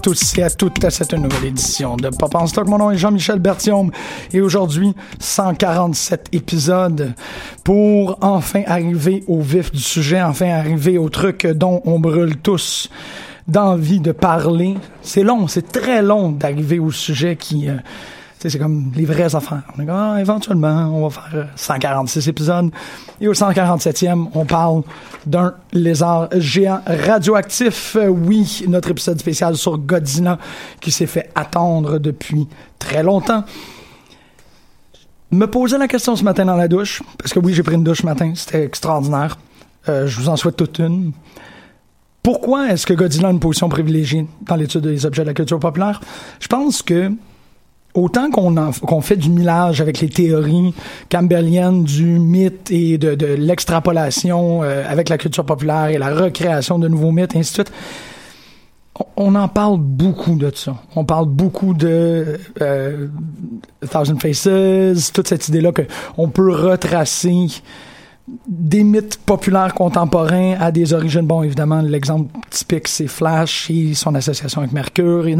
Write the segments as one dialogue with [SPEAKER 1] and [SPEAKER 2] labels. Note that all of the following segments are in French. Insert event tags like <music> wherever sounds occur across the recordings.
[SPEAKER 1] Tous et à toutes à cette nouvelle édition de Pop en Stock. Mon nom est Jean-Michel Bertium et aujourd'hui, 147 épisodes pour enfin arriver au vif du sujet, enfin arriver au truc dont on brûle tous d'envie de parler. C'est long, c'est très long d'arriver au sujet qui... euh, c'est comme les vraies affaires. On est comme, ah, éventuellement, on va faire euh, 146 épisodes. Et au 147e, on parle d'un lézard géant radioactif. Euh, oui, notre épisode spécial sur Godzilla qui s'est fait attendre depuis très longtemps. Me poser la question ce matin dans la douche, parce que oui, j'ai pris une douche ce matin, c'était extraordinaire. Euh, je vous en souhaite toute une. Pourquoi est-ce que Godzilla a une position privilégiée dans l'étude des objets de la culture populaire? Je pense que autant qu'on fait du millage avec les théories campbelliennes du mythe et de, l'extrapolation euh, avec la culture populaire et la recréation de nouveaux mythes, et ainsi de on- en parle beaucoup de ça. On parle beaucoup de euh, Thousand Faces, toute cette idée-là qu'on peut retracer des mythes populaires contemporains à des origines. Bon, évidemment, l'exemple typique, c'est Flash et son association avec Mercure et.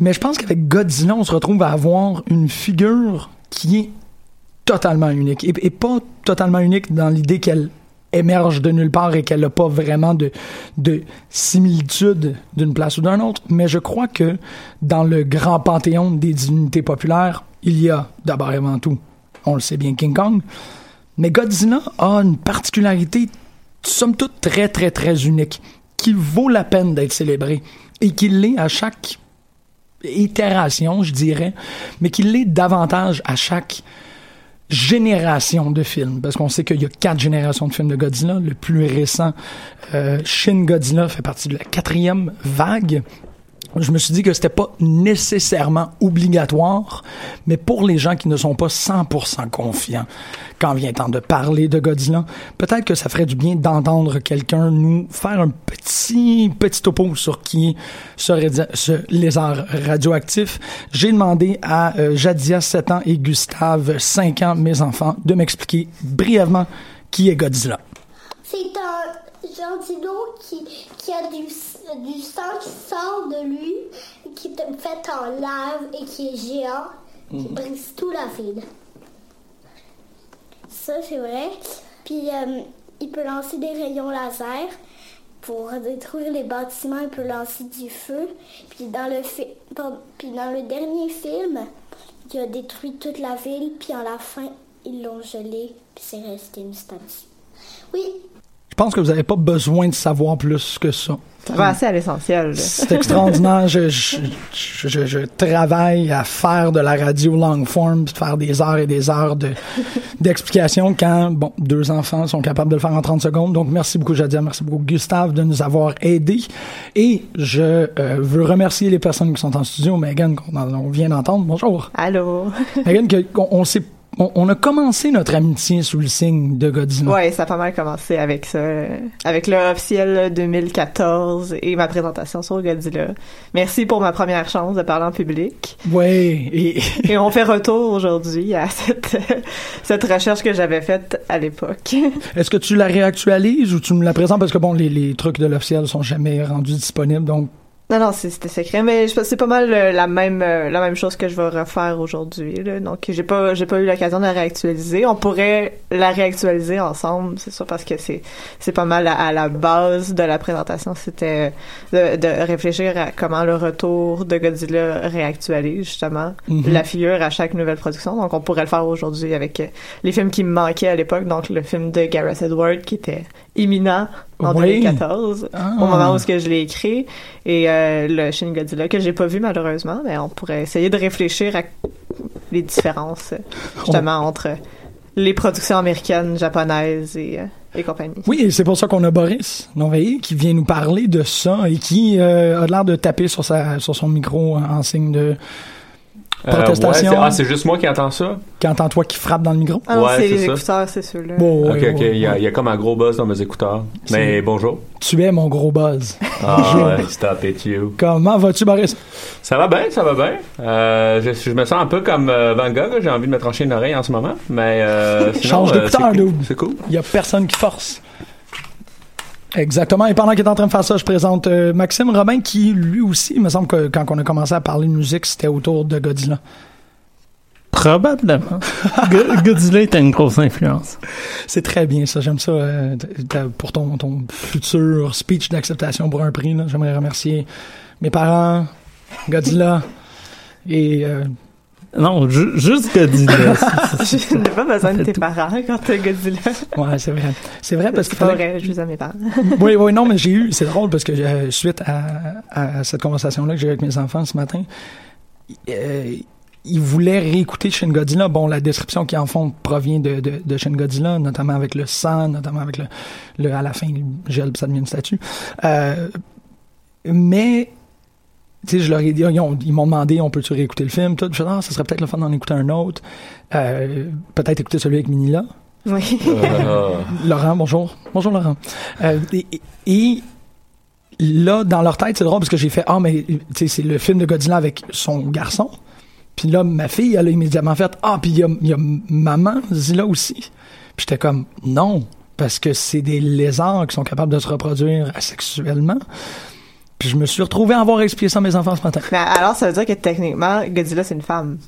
[SPEAKER 1] Mais je pense qu'avec Godzilla, on se retrouve à avoir une figure qui est totalement unique. Et, pas totalement unique dans l'idée qu'elle émerge de nulle part et qu'elle n'a pas vraiment de, de similitude d'une place ou d'un autre. Mais je crois que dans le grand panthéon des divinités populaires, il y a d'abord et avant tout, on le sait bien, King Kong. Mais Godzilla a une particularité, somme toute, très, très, très unique, qui vaut la peine d'être célébrée et qui l'est à chaque itération, je dirais, mais qu'il l'est davantage à chaque génération de films, parce qu'on sait qu'il y a quatre générations de films de Godzilla. Le plus récent, euh, Shin Godzilla, fait partie de la quatrième vague. Je me suis dit que c'était pas nécessairement obligatoire, mais pour les gens qui ne sont pas 100% confiants quand vient temps de parler de Godzilla, peut-être que ça ferait du bien d'entendre quelqu'un nous faire un petit petit topo sur qui est ce, lézard radioactif. J'ai demandé à euh, Jadia 7 ans et Gustave 5 ans, mes enfants, de m'expliquer brièvement qui est Godzilla.
[SPEAKER 2] C'est un dino qui, qui a du, du sang qui sort de lui, qui est fait en lave et qui est géant, qui brise tout la ville. Ça, c'est vrai. Puis, euh, il peut lancer des rayons laser pour détruire les bâtiments. Il peut lancer du feu. Puis, dans le, fi- puis dans le dernier film, il a détruit toute la ville. Puis, à la fin, ils l'ont gelé. Puis, c'est resté une statue. Oui,
[SPEAKER 1] Je pense que vous n'avez pas besoin de savoir plus que ça.
[SPEAKER 3] Ça va assez à l'essentiel.
[SPEAKER 1] C'est extraordinaire. Je, je, je, je- je travaille à faire de la radio long form, puis de faire des heures et des heures de <laughs> d'explications quand, bon, deux enfants sont capables de le faire en 30 secondes. Donc, merci beaucoup, Jadia. Merci beaucoup, Gustave, de nous avoir aidés. Et je euh, veux remercier les personnes qui sont en studio. Megan, qu'on on vient d'entendre. Bonjour.
[SPEAKER 3] Allô?
[SPEAKER 1] Megan, qu'on- on, s'est- on, on a commencé notre amitié sous le signe de Godzilla.
[SPEAKER 3] Ouais, ça a pas mal commencé avec ça. Avec le officiel 2014 et ma présentation sur Godzilla. Merci pour ma première chance de parler en public.
[SPEAKER 1] Ouais. Et,
[SPEAKER 3] Et on fait retour aujourd'hui à cette, <laughs> cette recherche que j'avais faite à l'époque.
[SPEAKER 1] Est-ce que tu la réactualises ou tu me la présentes? Parce que bon, les, les trucs de l'officiel sont jamais rendus disponibles, donc
[SPEAKER 3] Non, non, c'est- c'était secret, mais c'est pas mal euh, la même euh, la même chose que je vais refaire aujourd'hui. là. Donc j'ai pas j'ai pas eu l'occasion de la réactualiser. On pourrait la réactualiser ensemble, c'est sûr, parce que c'est c'est pas mal à, à la base de la présentation. C'était de, de réfléchir à comment le retour de Godzilla réactualise justement
[SPEAKER 1] Mhm.
[SPEAKER 3] la figure à chaque nouvelle production. Donc on pourrait le faire aujourd'hui avec euh, les films qui me manquaient à l'époque. Donc le film de Gareth Edwards qui était imminent en
[SPEAKER 1] Oui.
[SPEAKER 3] 2014
[SPEAKER 1] Ah.
[SPEAKER 3] au moment où ce que je l'ai écrit et euh, le Shin Godzilla que j'ai pas vu malheureusement mais on pourrait essayer de réfléchir à les différences justement entre les productions américaines, japonaises et, euh, et compagnie.
[SPEAKER 1] Oui, et c'est pour ça qu'on a Boris Norveillé qui vient nous parler de ça et qui euh, a l'air de taper sur sa sur son micro en, en signe de protestation.
[SPEAKER 4] ouais, c'est- ah, c'est juste moi qui entends ça?
[SPEAKER 1] qui entend toi qui frappe dans le micro.
[SPEAKER 3] Ah non,
[SPEAKER 4] Ouais,
[SPEAKER 3] c'est
[SPEAKER 4] c'est
[SPEAKER 3] les
[SPEAKER 4] ça.
[SPEAKER 3] écouteurs, c'est ceux-là.
[SPEAKER 1] Bon,
[SPEAKER 4] ok, ok. Il y, a,
[SPEAKER 1] ouais.
[SPEAKER 4] il y a comme un gros buzz dans mes écouteurs. Mais bonjour.
[SPEAKER 1] Tu es mon gros buzz. <laughs>
[SPEAKER 4] Ah ouais, stop it, you.
[SPEAKER 1] Comment vas-tu, Boris?
[SPEAKER 4] Ça va bien, ça va bien. Euh, je, je me sens un peu comme euh, Van Gogh. J'ai envie de me trancher une oreille en ce moment. Mais euh, <laughs> sinon,
[SPEAKER 1] Change
[SPEAKER 4] euh,
[SPEAKER 1] d'écouteur,
[SPEAKER 4] c'est cool.
[SPEAKER 1] dude.
[SPEAKER 4] C'est cool.
[SPEAKER 1] Il y a personne qui force. Exactement. Et pendant qu'il est en train de faire ça, je présente euh, Maxime Robin qui, lui aussi, il me semble que quand on a commencé à parler de musique, c'était autour de Godzilla.
[SPEAKER 5] Probablement. <laughs> Go- Godzilla était une grosse influence.
[SPEAKER 1] C'est très bien ça, j'aime ça euh, pour ton, ton futur speech d'acceptation pour un prix. J'aimerais remercier mes parents, Godzilla et euh,
[SPEAKER 5] Non, ju- juste Godzilla. <laughs>
[SPEAKER 3] Je n'ai pas besoin de tes parents quand t'as Godzilla.
[SPEAKER 1] ouais c'est vrai, c'est vrai parce
[SPEAKER 3] C'est
[SPEAKER 1] qu'il
[SPEAKER 3] pas vrai, je les aime mes parents.
[SPEAKER 1] Oui oui non mais j'ai eu c'est drôle parce que euh, suite à, à cette conversation là que j'ai eu avec mes enfants ce matin, euh, ils voulaient réécouter Shin Godzilla. Bon, la description qu'ils en font provient de, de, de Shin Godzilla, notamment avec le sang, notamment avec le, le à la fin, le gel, ça devient une statue. Euh, mais, tu sais, je leur ai dit, ils, ont- ils m'ont demandé, on peut-tu réécouter le film, tout. Je dis, ah, ça serait peut-être le fun d'en écouter un autre. Euh, peut-être écouter celui avec Minilla.
[SPEAKER 3] Oui.
[SPEAKER 4] Euh, <laughs>
[SPEAKER 1] Laurent, bonjour. Bonjour, Laurent. Euh, et, et là, dans leur tête, c'est drôle parce que j'ai fait Ah, mais tu sais, c'est le film de Godzilla avec son garçon. Puis là, ma fille, elle a immédiatement fait Ah, puis il y y a maman Zilla aussi. Puis j'étais comme Non, parce que c'est des lézards qui sont capables de se reproduire asexuellement. Puis je me suis retrouvé à avoir expliqué ça à mes enfants ce matin.
[SPEAKER 3] Mais alors, ça veut dire que techniquement, Godzilla, c'est une femme.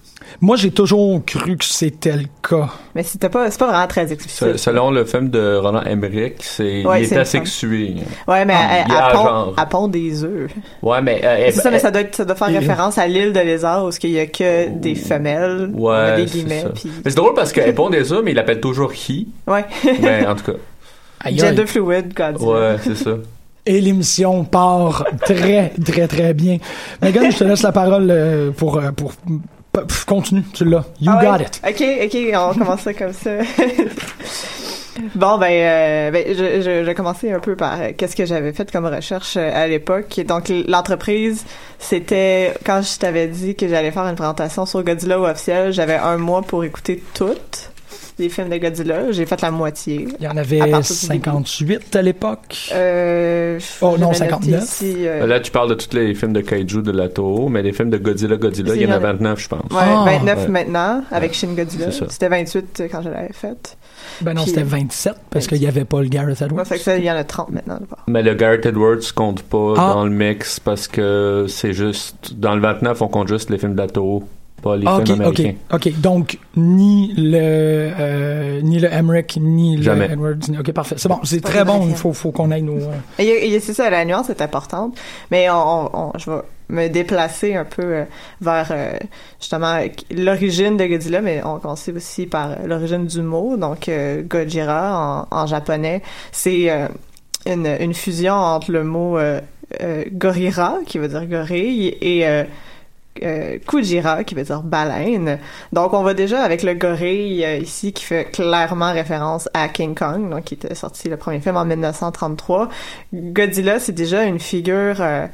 [SPEAKER 1] Moi, j'ai toujours cru que c'était le cas.
[SPEAKER 3] Mais c'était pas, c'est pas vraiment très explicite.
[SPEAKER 4] selon le film de Roland Emmerich, c'est
[SPEAKER 3] Ouais,
[SPEAKER 4] il est asexué.
[SPEAKER 3] Ouais, mais
[SPEAKER 4] Ah,
[SPEAKER 3] elle, pond, pond des œufs.
[SPEAKER 4] Ouais, mais euh,
[SPEAKER 3] C'est ça, mais
[SPEAKER 4] elle-
[SPEAKER 3] ça doit, être- ça doit faire
[SPEAKER 1] Et-
[SPEAKER 3] référence à l'île de lézard où il y a que des femelles,
[SPEAKER 4] Ouais,
[SPEAKER 3] des
[SPEAKER 4] c'est
[SPEAKER 3] guillemets,
[SPEAKER 4] ça.
[SPEAKER 3] puis
[SPEAKER 4] Mais c'est drôle parce qu'elle pond des œufs, mais il l'appelle toujours he.
[SPEAKER 3] ouais,
[SPEAKER 4] Mais en tout cas,
[SPEAKER 3] gender fluid, Godzilla.
[SPEAKER 4] ouais, c'est ça.
[SPEAKER 1] Et l'émission part très, très, très bien. Megan, je te laisse la parole euh, pour, euh, pour, continue, tu l'as. You
[SPEAKER 3] Ah
[SPEAKER 1] got it.
[SPEAKER 3] Ok, ok, on commence ça comme ça. <laughs> bon, ben, euh, ben je, je, commencer un peu par euh, qu'est-ce que j'avais fait comme recherche euh, à l'époque. Donc, l'entreprise, c'était quand je t'avais dit que j'allais faire une présentation sur Godzilla officiel, j'avais un mois pour écouter toutes. Des films de Godzilla. J'ai fait la moitié.
[SPEAKER 1] Il y en avait
[SPEAKER 3] partir du
[SPEAKER 1] 58 à l'époque.
[SPEAKER 3] Euh,
[SPEAKER 1] Oh, non,
[SPEAKER 3] j'avais noté
[SPEAKER 1] 59.
[SPEAKER 3] ici, euh,
[SPEAKER 4] Là, tu parles de tous les films de Kaiju de la Toho, mais les films de Godzilla, Godzilla, il y en a 29, je pense.
[SPEAKER 3] Ouais,
[SPEAKER 1] Ah.
[SPEAKER 3] 29
[SPEAKER 4] Ouais.
[SPEAKER 3] maintenant, avec Shin Godzilla. C'était 28 quand je l'avais fait.
[SPEAKER 1] Ben non, c'était 27 parce qu'il n'y avait pas le Gareth Edwards.
[SPEAKER 3] ça, il y en a 30 maintenant.
[SPEAKER 4] Mais le Garrett Edwards compte pas
[SPEAKER 1] Ah.
[SPEAKER 4] dans le mix parce que c'est juste. Dans le 29, on compte juste les films de la Toho, pas les
[SPEAKER 1] Ah, ok,
[SPEAKER 4] films
[SPEAKER 1] ok,
[SPEAKER 4] américains.
[SPEAKER 1] ok. Donc, ni le, euh, ni le Emmerich, ni le. Edwards. ni- Ok, parfait. C'est bon, c'est très bon. Il faut, faut qu'on aille nos. euh,
[SPEAKER 3] c'est ça, la nuance est importante. Mais on, on- on- je vais me déplacer un peu euh, vers euh, justement l'origine de Godzilla, mais on commence aussi par euh, l'origine du mot. Donc, euh, Gojira en, en japonais, c'est euh, une, une fusion entre le mot euh, euh, Gorira, qui veut dire gorille, et euh, Kujira, qui veut dire baleine. Donc, on va déjà avec le gorille euh, ici, qui fait clairement référence à King Kong, donc qui était sorti le premier film en 1933. Godzilla, c'est déjà une figure euh,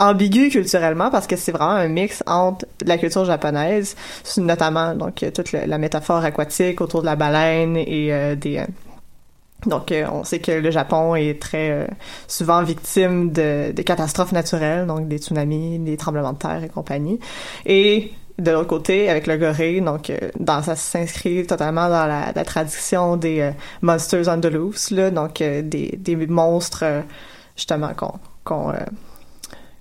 [SPEAKER 3] ambiguë culturellement parce que c'est vraiment un mix entre la culture japonaise, notamment donc toute la métaphore aquatique autour de la baleine et euh, des euh, donc, euh, on sait que le Japon est très euh, souvent victime de, de catastrophes naturelles, donc des tsunamis, des tremblements de terre et compagnie. Et de l'autre côté, avec le gorille, donc euh, dans ça s'inscrit totalement dans la, la tradition des monsters là, donc des, des monstres justement qu'on qu'on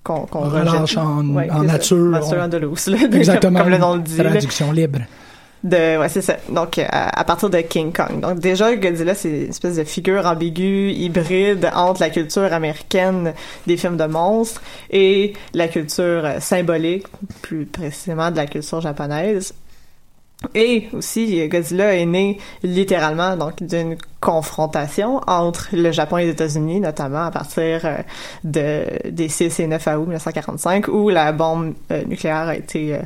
[SPEAKER 3] qu'on qu'on
[SPEAKER 1] relâche en,
[SPEAKER 3] Ouais,
[SPEAKER 1] nature.
[SPEAKER 3] Monster
[SPEAKER 1] on-
[SPEAKER 3] on the loose, là, <laughs>
[SPEAKER 1] Exactement.
[SPEAKER 3] comme le nom le dit. là.
[SPEAKER 1] Traduction libre.
[SPEAKER 3] De, ouais, c'est ça. Donc, euh, à, partir de King Kong. Donc, déjà, Godzilla, c'est une espèce de figure ambiguë, hybride entre la culture américaine des films de monstres et la culture euh, symbolique, plus précisément de la culture japonaise. Et aussi, Godzilla est né littéralement donc d'une confrontation entre le Japon et les États-Unis, notamment à partir euh, de des 6 et 9 août 1945, où la bombe euh, nucléaire a été euh,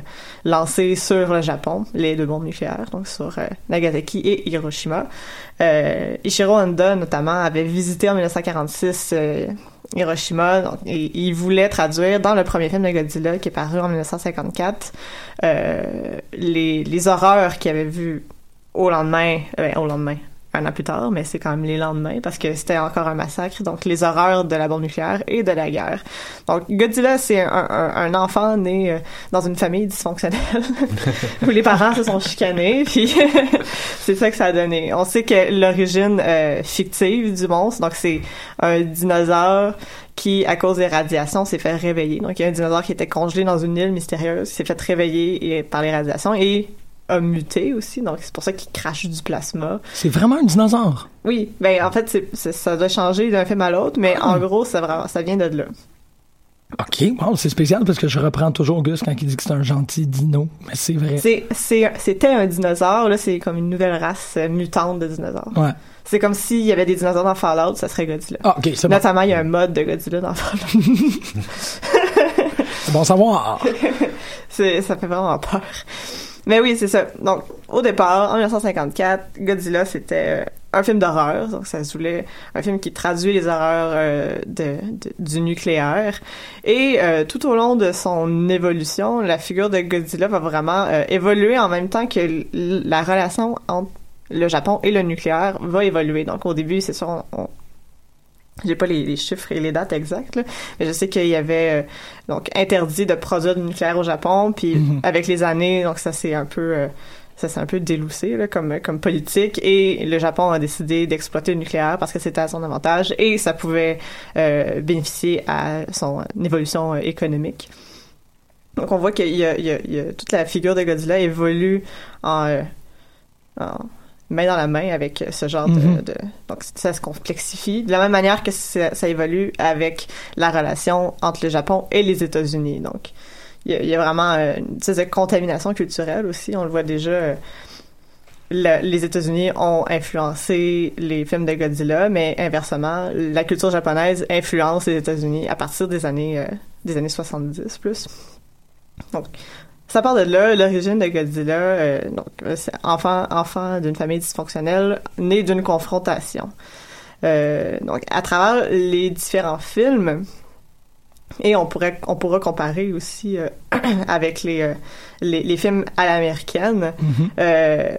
[SPEAKER 3] lancée sur le Japon, les deux bombes nucléaires, donc sur Nagasaki et Hiroshima. Ichiro Honda, notamment, avait visité en 1946 euh, Hiroshima, donc, et il voulait traduire dans le premier film de Godzilla qui est paru en 1954 euh, les, les horreurs qu'il avait vues au lendemain, euh, au lendemain, un an plus tard, mais c'est quand même les lendemains parce que c'était encore un massacre, donc les horreurs de la bombe nucléaire et de la guerre. Donc Godzilla, c'est un, enfant né euh, dans une famille dysfonctionnelle <laughs> où les parents se sont chicanés, <laughs> puis <laughs> c'est ça que ça a donné. On sait que l'origine euh, fictive du monstre, donc c'est un dinosaure qui, à cause des radiations, s'est fait réveiller. Donc, il y a un dinosaure qui était congelé dans une île mystérieuse, s'est fait réveiller par les radiations et a muté aussi. Donc, c'est pour ça qu'il crache du plasma.
[SPEAKER 1] C'est vraiment un dinosaure.
[SPEAKER 3] Oui, ben en fait, c'est, c'est- ça doit changer d'un film à l'autre, mais
[SPEAKER 1] Ah.
[SPEAKER 3] en gros, ça, vraiment, ça vient de là.
[SPEAKER 1] OK, wow, c'est spécial parce que je reprends toujours Gus quand il dit que c'est un gentil dino. Mais c'est vrai.
[SPEAKER 3] C'est, c'est, c'était un dinosaure, là, c'est comme une nouvelle race mutante de dinosaures.
[SPEAKER 1] Ouais.
[SPEAKER 3] C'est comme s'il y avait des dinosaures dans Fallout, ça serait Godzilla.
[SPEAKER 1] Ah, OK, c'est bon.
[SPEAKER 3] Notamment, il y a un mode de Godzilla dans Fallout.
[SPEAKER 1] C'est <laughs> bon savoir. <laughs>
[SPEAKER 3] c'est, ça fait vraiment peur. Mais oui, c'est ça. Donc, au départ, en 1954, Godzilla, c'était euh, un film d'horreur. Donc, ça se voulait un film qui traduit les horreurs euh, de, du nucléaire. Et euh, tout au long de son évolution, la figure de Godzilla va vraiment évoluer en même temps que la relation entre le Japon et le nucléaire va évoluer. Donc, au début, c'est sûr, on- j'ai pas les, les chiffres et les dates exactes, là, mais je sais qu'il y avait euh, donc interdit de produire du nucléaire au Japon, puis
[SPEAKER 1] Mhm.
[SPEAKER 3] avec les années, donc ça s'est un peu euh, ça s'est un peu déloussé là, comme comme politique et le Japon a décidé d'exploiter le nucléaire parce que c'était à son avantage et ça pouvait euh, bénéficier à son euh, évolution euh, économique. Donc on voit qu'il y y y a- toute la figure de Godzilla évolue en, euh, en main dans la main avec ce genre
[SPEAKER 1] Mhm.
[SPEAKER 3] de, de- donc ça se complexifie de la même manière que ça, ça évolue avec la relation entre le Japon et les États-Unis. Donc il y a, il y a vraiment euh, une espèce de contamination culturelle aussi. On le voit déjà. euh, le- les États-Unis ont influencé les films de Godzilla, mais inversement, la culture japonaise influence les États-Unis à partir des années euh, des années 70 plus. Donc, ça part de là, l'origine de Godzilla. euh, donc, euh, c'est enfant, enfant d'une famille dysfonctionnelle, né d'une confrontation. Euh, donc, à travers les différents films, et on pourrait, on pourra comparer aussi euh, <clears throat> avec les, les, les films à l'américaine.
[SPEAKER 1] Mhm.
[SPEAKER 3] Euh,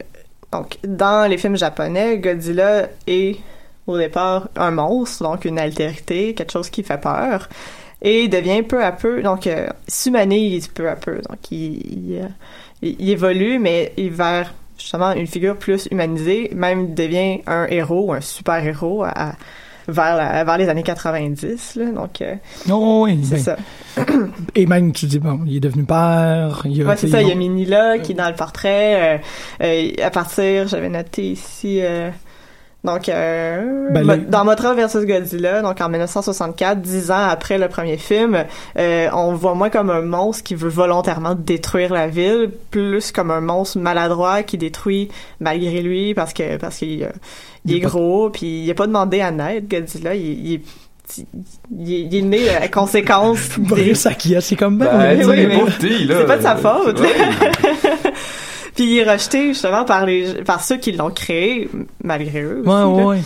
[SPEAKER 3] donc, dans les films japonais, Godzilla est au départ un monstre, donc une altérité, quelque chose qui fait peur, et devient peu à peu, donc euh, s'humanise peu à peu. Donc, il, il, euh, il- évolue, mais il vers justement une figure plus humanisée, même devient un héros, un super héros à, vers, la- vers les années 90. Là, donc, euh,
[SPEAKER 1] Oh, oui,
[SPEAKER 3] c'est
[SPEAKER 1] ben,
[SPEAKER 3] ça.
[SPEAKER 1] Et même, tu dis, bon, il est devenu père. Il a,
[SPEAKER 3] Ouais, c'est ça. Il y a Minila qui est dans le portrait. euh, euh, à partir, j'avais noté ici. Euh, donc, euh,
[SPEAKER 1] Ben, le-
[SPEAKER 3] dans Mothra versus Godzilla, donc en 1964, dix ans après le premier film, euh, on le voit moins comme un monstre qui veut volontairement détruire la ville, plus comme un monstre maladroit qui détruit malgré lui parce que parce qu'il euh, est
[SPEAKER 1] pas-
[SPEAKER 3] gros, puis il a pas demandé à naître. Godzilla, il, il est il est, il est né à conséquence <laughs> des,
[SPEAKER 1] Brice Akia, c'est comme ben,
[SPEAKER 4] Ben,
[SPEAKER 1] oui,
[SPEAKER 3] mais <laughs> c'est pas de sa faute.
[SPEAKER 4] Ouais. <laughs>
[SPEAKER 3] Puis il est rejeté justement par les par ceux qui l'ont créé malgré eux.
[SPEAKER 1] Ouais,
[SPEAKER 3] aussi,
[SPEAKER 1] ouais, ouais.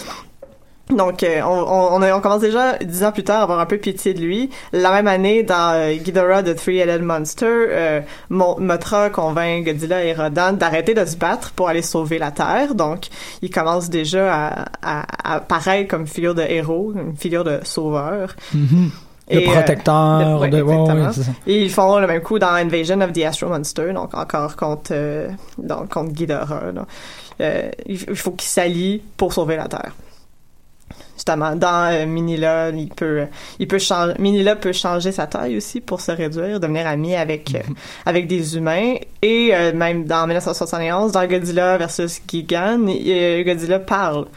[SPEAKER 3] Donc euh, on, on, on, commence déjà dix ans plus tard à avoir un peu pitié de lui. La même année dans euh, Ghidorah the Three-Headed Monster, euh, Mothra convainc Godzilla et Rodan d'arrêter de se battre pour aller sauver la Terre. Donc il commence déjà à, à, à apparaître comme figure de héros, une figure de sauveur.
[SPEAKER 1] Mhm. De
[SPEAKER 3] Et, euh,
[SPEAKER 1] protecteur,
[SPEAKER 3] de- ouais, exactement.
[SPEAKER 1] ça.
[SPEAKER 3] Et ils font le même coup dans Invasion of the Astro Monster, donc encore contre, euh, donc contre Ghidorah. Euh, il faut qu'ils s'allient pour sauver la Terre. Justement, dans euh, Minilla, il peut, il peut changer, Minilla peut changer sa taille aussi pour se réduire, devenir ami avec, euh, <laughs> avec des humains. Et euh, même dans 1971, dans Godzilla versus Gigan, Godzilla parle.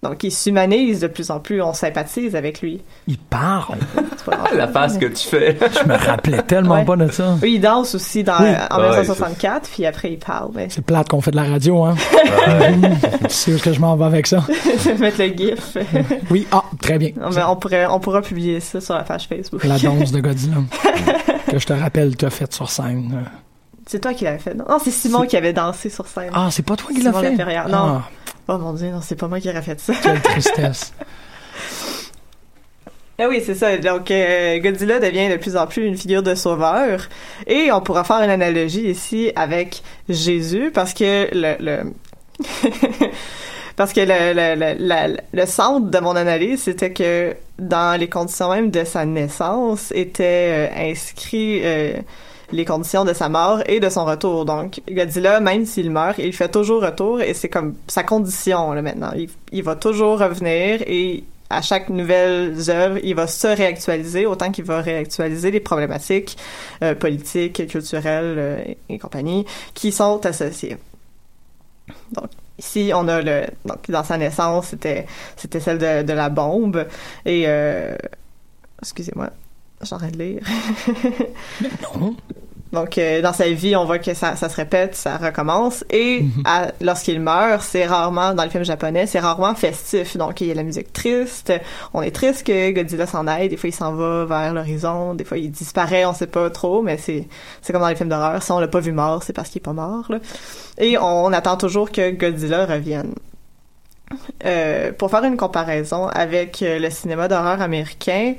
[SPEAKER 3] Donc, il s'humanise de plus en plus, on sympathise avec lui.
[SPEAKER 1] Il parle.
[SPEAKER 3] C'est. <laughs>
[SPEAKER 4] La face que tu fais.
[SPEAKER 1] Je me rappelais tellement
[SPEAKER 3] Ouais.
[SPEAKER 1] pas de ça.
[SPEAKER 3] Oui, il danse aussi dans,
[SPEAKER 1] Oui.
[SPEAKER 3] en
[SPEAKER 4] Ouais,
[SPEAKER 3] 1964, puis après il parle. Mais
[SPEAKER 1] C'est plate qu'on fait de la radio, hein. tu sais où est-ce que je m'en vais avec ça?
[SPEAKER 3] je vais mettre le gif. <laughs>
[SPEAKER 1] Oui, ah, très bien.
[SPEAKER 3] Non, mais on pourrait, on pourra publier ça sur la page Facebook.
[SPEAKER 1] La danse de <laughs> Godzilla. que je te rappelle, tu as fait sur scène.
[SPEAKER 3] C'est toi qui l'avais fait, non? Non, c'est Simon qui avait dansé sur scène.
[SPEAKER 1] Ah, c'est pas toi qui l'as
[SPEAKER 3] Simon
[SPEAKER 1] fait?
[SPEAKER 3] Laferrière. Non.
[SPEAKER 1] Ah,
[SPEAKER 3] Oh mon dieu, non, c'est pas moi qui aurais fait ça.
[SPEAKER 1] quelle tristesse. <laughs>
[SPEAKER 3] Ah oui, c'est ça. Donc, euh, Godzilla devient de plus en plus une figure de sauveur. Et on pourra faire une analogie ici avec Jésus, parce que le... le <laughs> parce que le, le, le, le centre de mon analyse, c'était que dans les conditions même de sa naissance, étaient euh, inscrits euh, les conditions de sa mort et de son retour. Donc, Godzilla, même s'il meurt, il fait toujours retour et c'est comme sa condition là, maintenant. Il, va toujours revenir et à chaque nouvelle œuvre, il va se réactualiser autant qu'il va réactualiser les problématiques euh, politiques, culturelles euh, et, et compagnie qui sont associées. Donc ici, on a le donc dans sa naissance, c'était c'était celle de, de la bombe et euh, excusez-moi, j'arrête de lire.
[SPEAKER 1] Non.
[SPEAKER 3] Donc, euh, dans sa vie, on voit que ça, ça se répète, ça recommence. Et à- lorsqu'il meurt, c'est rarement, dans les films japonais, c'est rarement festif. Donc, il y a la musique triste. On est triste que Godzilla s'en aille. Des fois, il s'en va vers l'horizon. Des fois, il disparaît, on sait pas trop. Mais c'est c'est comme dans les films d'horreur. Si on l'a pas vu mort, c'est parce qu'il est pas mort. Là. Et on attend toujours que Godzilla revienne. Euh, pour faire une comparaison avec euh, le cinéma d'horreur américain,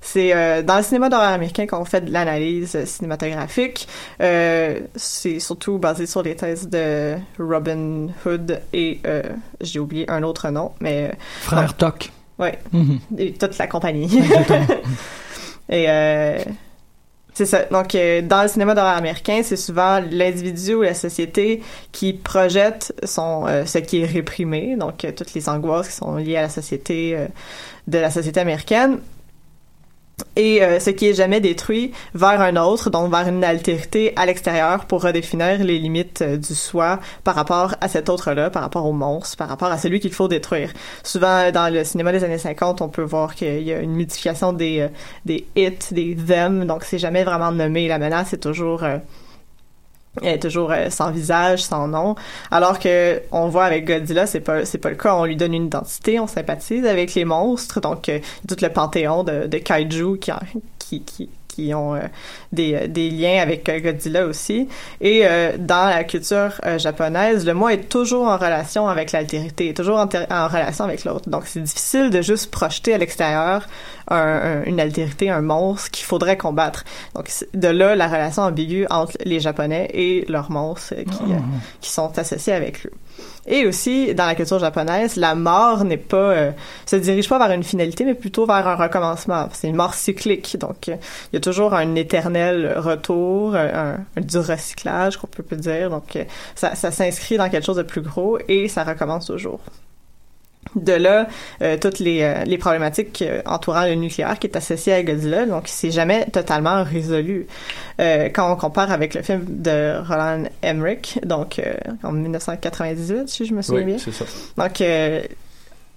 [SPEAKER 3] c'est euh, dans le cinéma d'horreur américain qu'on fait de l'analyse cinématographique. C'est surtout basé sur les thèses de Robin Hood et j'ai oublié un autre nom, mais
[SPEAKER 1] Frère Toc.
[SPEAKER 3] ouais,
[SPEAKER 1] Mhm.
[SPEAKER 3] et toute la compagnie. <laughs> et c'est ça. Donc, euh, dans le cinéma d'horreur américain, c'est souvent l'individu ou la société qui projette son euh, ce qui est réprimé, donc euh, toutes les angoisses qui sont liées à la société euh, de la société américaine et euh, ce qui est jamais détruit vers un autre, donc vers une altérité à l'extérieur pour redéfinir les limites euh, du soi par rapport à cet autre-là, par rapport au monstre, par rapport à celui qu'il faut détruire. Souvent, dans le cinéma des années 50, on peut voir qu'il y a une modification des, euh, des hits, des them, donc c'est jamais vraiment nommé. La menace est toujours... elle est toujours euh, sans visage, sans nom, alors que on voit avec Godzilla, c'est pas c'est pas le cas. On lui donne une identité, on sympathise avec les monstres, donc euh, tout le panthéon de, de kaiju qui, qui qui qui ont euh, des, euh, des liens avec euh, Godzilla aussi. Et dans la culture japonaise, le moi est toujours en relation avec l'altérité, toujours en, relation avec l'autre. Donc c'est difficile de juste projeter à l'extérieur un- un- une altérité, un monstre qu'il faudrait combattre. Donc de là la relation ambiguë entre les Japonais et leurs monstres qui, qui sont associés avec eux. Et aussi, dans la culture japonaise, la mort n'est pas, euh, se dirige pas vers une finalité, mais plutôt vers un recommencement. C'est une mort cyclique. Donc, euh, il y a toujours un éternel retour, euh, un, du recyclage, qu'on peut peut dire. Donc, ça, ça s'inscrit dans quelque chose de plus gros et ça recommence toujours. De là, euh, toutes les, euh, les problématiques euh, entourant le nucléaire qui est associé à Godzilla, donc c'est jamais totalement résolu. Euh, quand on compare avec le film de Roland Emmerich, donc en 1998, si je me souviens
[SPEAKER 4] Oui,
[SPEAKER 3] bien.
[SPEAKER 4] c'est ça.
[SPEAKER 3] Donc,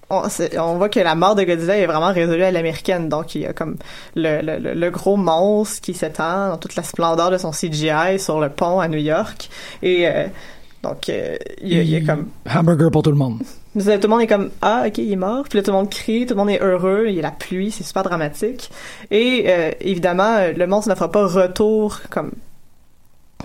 [SPEAKER 3] on, voit que la mort de Godzilla est vraiment résolue à l'américaine. Donc, il y a comme le, le, le- le gros monstre qui s'étend dans toute la splendeur de son CGI sur le pont à New York. Et euh, donc, euh, il y, a- il y a comme...
[SPEAKER 1] Hamburger pour tout le monde. <laughs>
[SPEAKER 3] Tout le monde est comme ah ok il est mort puis là tout le monde crie tout le monde est heureux il y a la pluie c'est super dramatique et euh, évidemment le monstre ne fera pas retour comme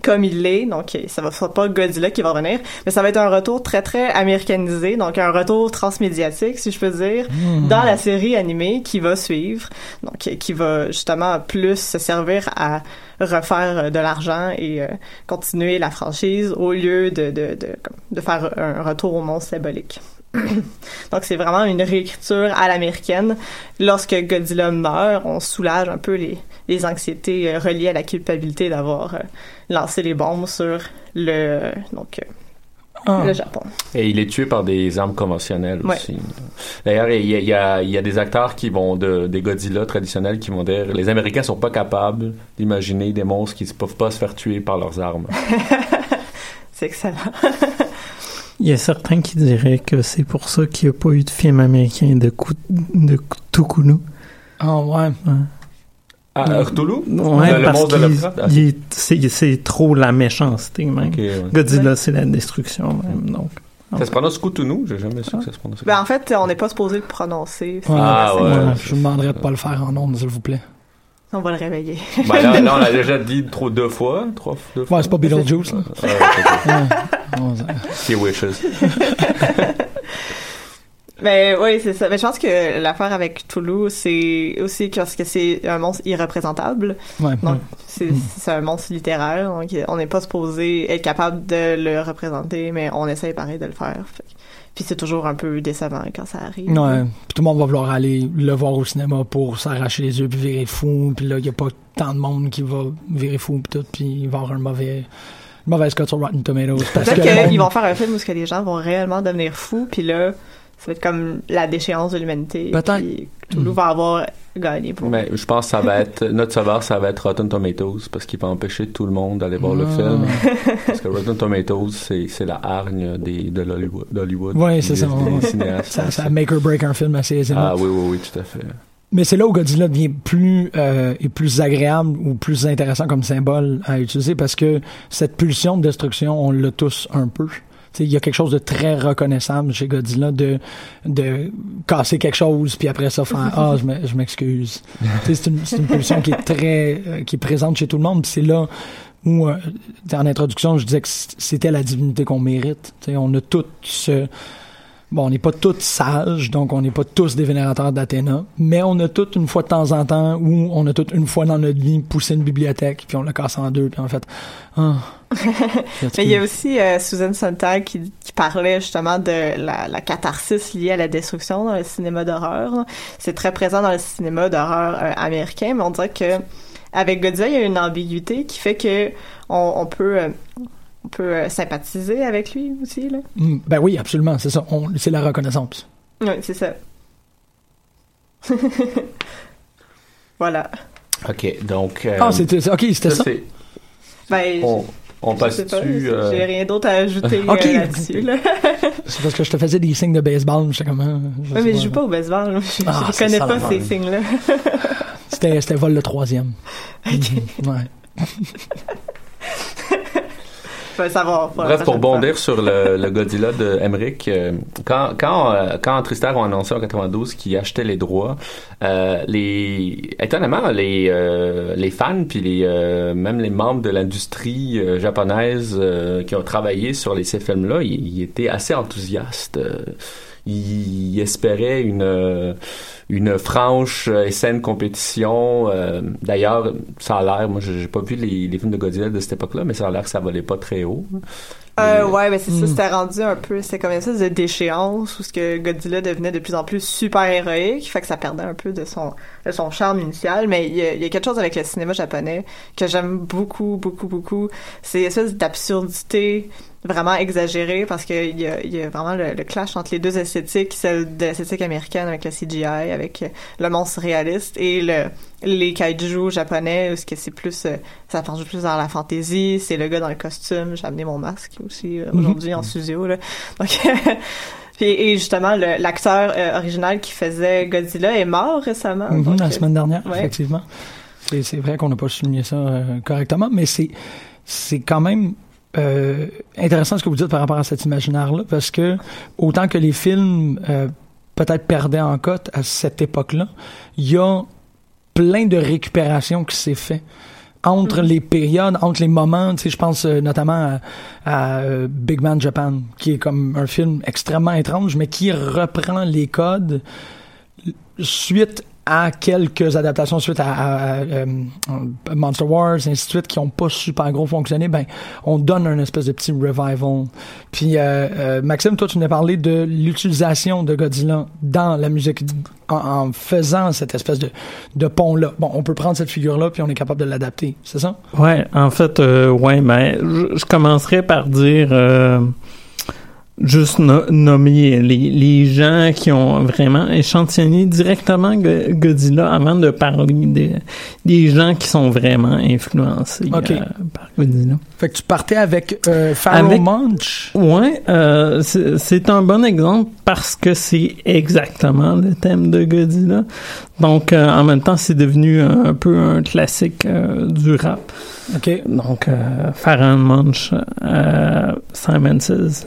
[SPEAKER 3] comme il l'est donc ça va sera pas Godzilla qui va revenir mais ça va être un retour très très américanisé donc un retour transmédiatique si je peux dire
[SPEAKER 1] Hmm.
[SPEAKER 3] dans la série animée qui va suivre donc qui va justement plus se servir à refaire euh, de l'argent et euh, continuer la franchise au lieu de de, de, de faire un retour au monstre symbolique <coughs> donc c'est vraiment une réécriture à l'américaine. Lorsque Godzilla meurt, on soulage un peu les, les anxiétés euh, reliées à la culpabilité d'avoir euh, lancé les bombes sur le donc euh,
[SPEAKER 1] Ah.
[SPEAKER 3] le Japon.
[SPEAKER 4] Et il est tué par des armes conventionnelles
[SPEAKER 3] Ouais.
[SPEAKER 4] aussi. D'ailleurs, il y a, il y, y a des acteurs qui vont de des Godzilla traditionnels qui vont dire les Américains sont pas capables d'imaginer des monstres qui ne peuvent pas se faire tuer par leurs armes. <laughs>
[SPEAKER 3] C'est excellent. <laughs>
[SPEAKER 5] Il y a certains qui diraient que c'est pour ça qu'il n'y a pas eu de film américain de, Ku- de Tukunu.
[SPEAKER 1] Ah ouais.
[SPEAKER 4] Ah,
[SPEAKER 5] Ouais.
[SPEAKER 4] Cthulhu?
[SPEAKER 5] Ouais,
[SPEAKER 4] Le-
[SPEAKER 5] parce
[SPEAKER 4] Lovecraft? Ah,
[SPEAKER 5] c'est trop la méchanceté même.
[SPEAKER 4] Ok, ouais.
[SPEAKER 5] Godzilla, c'est la destruction même. Donc,
[SPEAKER 4] Ça se prononce Cthulhu? J'ai jamais su que ça se prononçait.
[SPEAKER 3] Ben en fait, on n'est pas supposé le prononcer.
[SPEAKER 1] Ouais.
[SPEAKER 4] Ah, ouais.
[SPEAKER 1] Ouais, Je vous demanderais de pas le faire en ondes, s'il vous plaît.
[SPEAKER 3] On va le réveiller. <laughs>
[SPEAKER 4] Ben là, là, on l'a déjà dit trop deux fois, trois deux fois.
[SPEAKER 1] Ouais, c'est pas Beetlejuice, là.
[SPEAKER 4] Ah, <laughs> wishes.
[SPEAKER 3] Mais <laughs> oui, c'est ça. Mais je pense que l'affaire avec Toulouse, c'est aussi parce que c'est un monstre irreprésentable.
[SPEAKER 1] ouais.
[SPEAKER 3] Donc, c'est c'est un monstre littéraire. Donc, on n'est pas supposé être capable de le représenter, mais on essaye pareil de le faire. Fait Puis c'est toujours un peu décevant quand ça arrive.
[SPEAKER 1] Ouais. Puis tout le monde va vouloir aller le voir au cinéma pour s'arracher les yeux puis virer fou. Puis là, il y a pas tant de monde qui va virer fou puis tout. Puis il va avoir un mauvais, une mauvaise cote sur Rotten Tomatoes.
[SPEAKER 3] Peut-être
[SPEAKER 1] que le monde-
[SPEAKER 3] qu'ils vont faire un film où ce que les gens vont réellement devenir fous, puis là, ça va être comme la déchéance de l'humanité.
[SPEAKER 1] Peut-être.
[SPEAKER 3] Toulouse va avoir gagné pour
[SPEAKER 4] Mais je pense que ça va <laughs> être notre sauveur, ça va être Rotten Tomatoes parce qu'il va empêcher tout le monde d'aller voir le
[SPEAKER 1] Ah.
[SPEAKER 4] film. <laughs> Parce que Rotten Tomatoes, c'est la hargne des, de l'Hollywood. d'Hollywood.
[SPEAKER 1] Ouais,
[SPEAKER 4] Des-
[SPEAKER 1] c'est ça, ça, ça make or break un film assez aisément.
[SPEAKER 4] Ah oui, oui, oui, tout à fait.
[SPEAKER 1] Mais c'est là où Godzilla devient plus euh, et plus agréable ou plus intéressant comme symbole à utiliser parce que cette pulsion de destruction, on l'a tous un peu. Il y a quelque chose de très reconnaissable chez Godzilla de de casser quelque chose puis après ça faire ah je m'e- je m'excuse. <laughs> C'est une, c'est une pulsion qui est très euh, qui est présente chez tout le monde. puis C'est là où euh, en introduction je disais que c'était la divinité qu'on mérite. Tu sais, on a tout ce Bon, on n'est pas tous sages, donc on n'est pas tous des vénérateurs d'Athéna, mais on a tout une fois de temps en temps où on a tout une fois dans notre vie poussé une bibliothèque, puis on l'a cassé en deux, puis en fait, <laughs> ah.
[SPEAKER 3] Mais il y a aussi euh, Susan Sontag qui, qui parlait justement de la, la catharsis liée à la destruction dans le cinéma d'horreur. C'est très présent dans le cinéma d'horreur euh, américain, mais on dirait que avec Godzilla, il y a une ambiguïté qui fait que on, on peut euh, on peut euh, sympathiser avec lui aussi là.
[SPEAKER 1] Mm, Ben oui, absolument, c'est ça. On- C'est la reconnaissance.
[SPEAKER 3] Oui, c'est ça. <laughs> voilà.
[SPEAKER 4] OK, donc... euh,
[SPEAKER 1] Ah, c'était ok, c'était ça.
[SPEAKER 4] c'est-
[SPEAKER 3] Ben,
[SPEAKER 4] On, on
[SPEAKER 3] je
[SPEAKER 4] passe dessus... euh,
[SPEAKER 3] J'ai rien d'autre à ajouter <laughs>
[SPEAKER 1] Ok.
[SPEAKER 3] euh, là-dessus. Là. <laughs>
[SPEAKER 1] C'est parce que je te faisais des signes de baseball, ah, je
[SPEAKER 3] Ouais,
[SPEAKER 1] sais
[SPEAKER 3] mais
[SPEAKER 1] pas.
[SPEAKER 3] je joue pas au baseball. Je,
[SPEAKER 1] Ah,
[SPEAKER 3] je connais pas ces signes-là.
[SPEAKER 1] C'était c'était vol le troisième. Mhm, ouais.
[SPEAKER 4] Bref, pour bondir sur le, le Godzilla de Emmerich, euh, quand quand euh, quand Tristar ont annoncé en 92 qu'ils achetaient les droits, euh, les étonnamment les euh, les fans puis les euh, même les membres de l'industrie euh, japonaise euh, qui ont travaillé sur les, ces films là, ils, ils étaient assez enthousiastes. Euh, ils espéraient une euh, une franche euh, et saine compétition. euh, D'ailleurs, ça a l'air, moi j'ai pas vu les, les films de Godzilla de cette époque-là, mais ça a l'air que ça volait pas très haut.
[SPEAKER 3] Euh, ouais, mais c'est ça, c'était rendu un peu, c'est comme une espèce de déchéance où ce que Godzilla devenait de plus en plus super héroïque, fait que ça perdait un peu de son, de son charme initial, mais il y, a, il y a quelque chose avec le cinéma japonais que j'aime beaucoup, beaucoup, beaucoup. C'est une espèce d'absurdité vraiment exagérée parce qu'il y y a vraiment le, le clash entre les deux esthétiques, celle de l'esthétique américaine avec le CGI, avec le monstre réaliste et le, les kaiju japonais où ce que c'est plus, euh, ça penche plus dans la fantaisie, c'est le gars dans le costume, j'ai amené mon masque aussi euh, aujourd'hui en studio, là. Donc, <laughs> et justement, l'acteur euh, original qui faisait Godzilla est mort récemment.
[SPEAKER 1] Mhm,
[SPEAKER 3] Donc,
[SPEAKER 1] la
[SPEAKER 3] euh,
[SPEAKER 1] semaine dernière,
[SPEAKER 3] ouais.
[SPEAKER 1] effectivement. C'est, vrai qu'on n'a pas souligné ça euh, correctement, mais c'est quand même euh, intéressant ce que vous dites par rapport à cet imaginaire-là, parce que autant que les films euh, peut-être perdaient en cote à cette époque-là, il y a plein de récupération qui s'est fait entre les périodes, entre les moments, tu sais, je pense euh, notamment à, à, euh, Big Man Japan, qui est comme un film extrêmement étrange, mais qui reprend les codes suite à quelques adaptations suite à, euh, Monster Wars ainsi de suite qui ont pas super gros fonctionné ben on donne un espèce de petit revival. Puis euh, euh, Maxime toi tu nous as parlé de l'utilisation de Godzilla dans la musique en, faisant cette espèce de, de pont là bon on peut prendre cette figure là puis on est capable de l'adapter c'est ça?
[SPEAKER 5] Ouais, en fait, euh, ouais, ben, je, je commencerai par dire juste no- nommer les, les gens qui ont vraiment échantillonné directement Go- Godzilla avant de parler des, des gens qui sont vraiment influencés euh, par Godzilla.
[SPEAKER 1] fait que tu partais avec euh, Pharaoh Monch
[SPEAKER 5] Ouais, euh, c'est un bon exemple parce que c'est exactement le thème de Godzilla. Donc, euh, en même temps, c'est devenu un, un peu un classique euh, du rap.
[SPEAKER 1] ok
[SPEAKER 5] Donc, euh, Pharaoh Munch, Simon Says.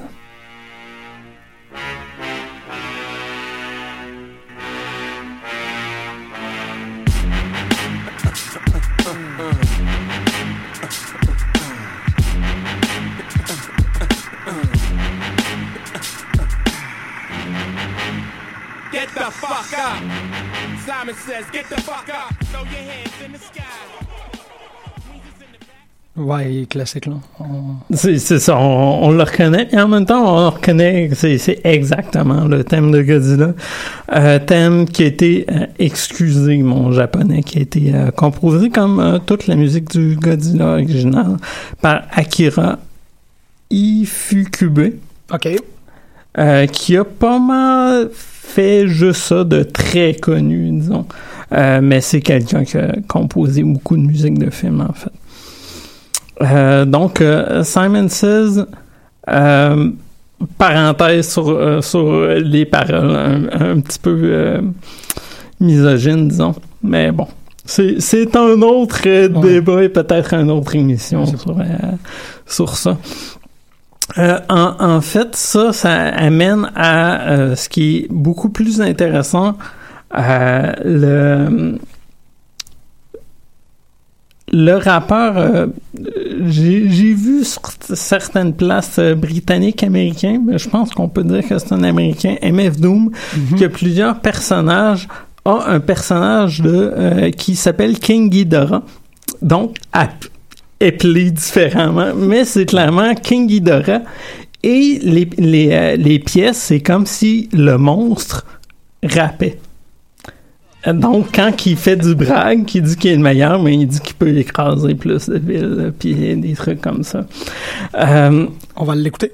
[SPEAKER 1] Ouais il est classique là. On-
[SPEAKER 5] C'est ça, on, on le reconnaît, et en même temps, on reconnaît que c'est c'est exactement le thème de Godzilla. Euh, thème qui a été, euh, excusez mon japonais, qui a été euh, composé comme euh, toute la musique du Godzilla original par Akira Ifukube.
[SPEAKER 1] ok.
[SPEAKER 5] euh, qui a pas mal fait juste ça de très connu, disons. Euh, mais c'est quelqu'un qui a composé beaucoup de musique de film, en fait. Euh, donc, euh, Simon Says, parenthèse sur, sur les paroles, un, un petit peu misogyne, disons. Mais bon, c'est un autre
[SPEAKER 1] Ouais.
[SPEAKER 5] débat et peut-être une autre émission sur, sur ça. Euh, en, en fait, ça, ça amène à euh, ce qui est beaucoup plus intéressant, euh, le le rappeur, j'ai vu sur certaines places britanniques, américains, mais je pense qu'on peut dire que c'est un américain, MF Doom, qui a plusieurs personnages, a un personnage de qui s'appelle King Ghidorah, donc app- appelé différemment, mais c'est clairement King Ghidorah. Et les, les, euh, les pièces, c'est comme si le monstre rappait. Donc, quand il fait du brag, qu'il dit qu'il est le meilleur, mais il dit qu'il peut écraser plus de villes, puis des trucs comme ça. Euh,
[SPEAKER 1] on va l'écouter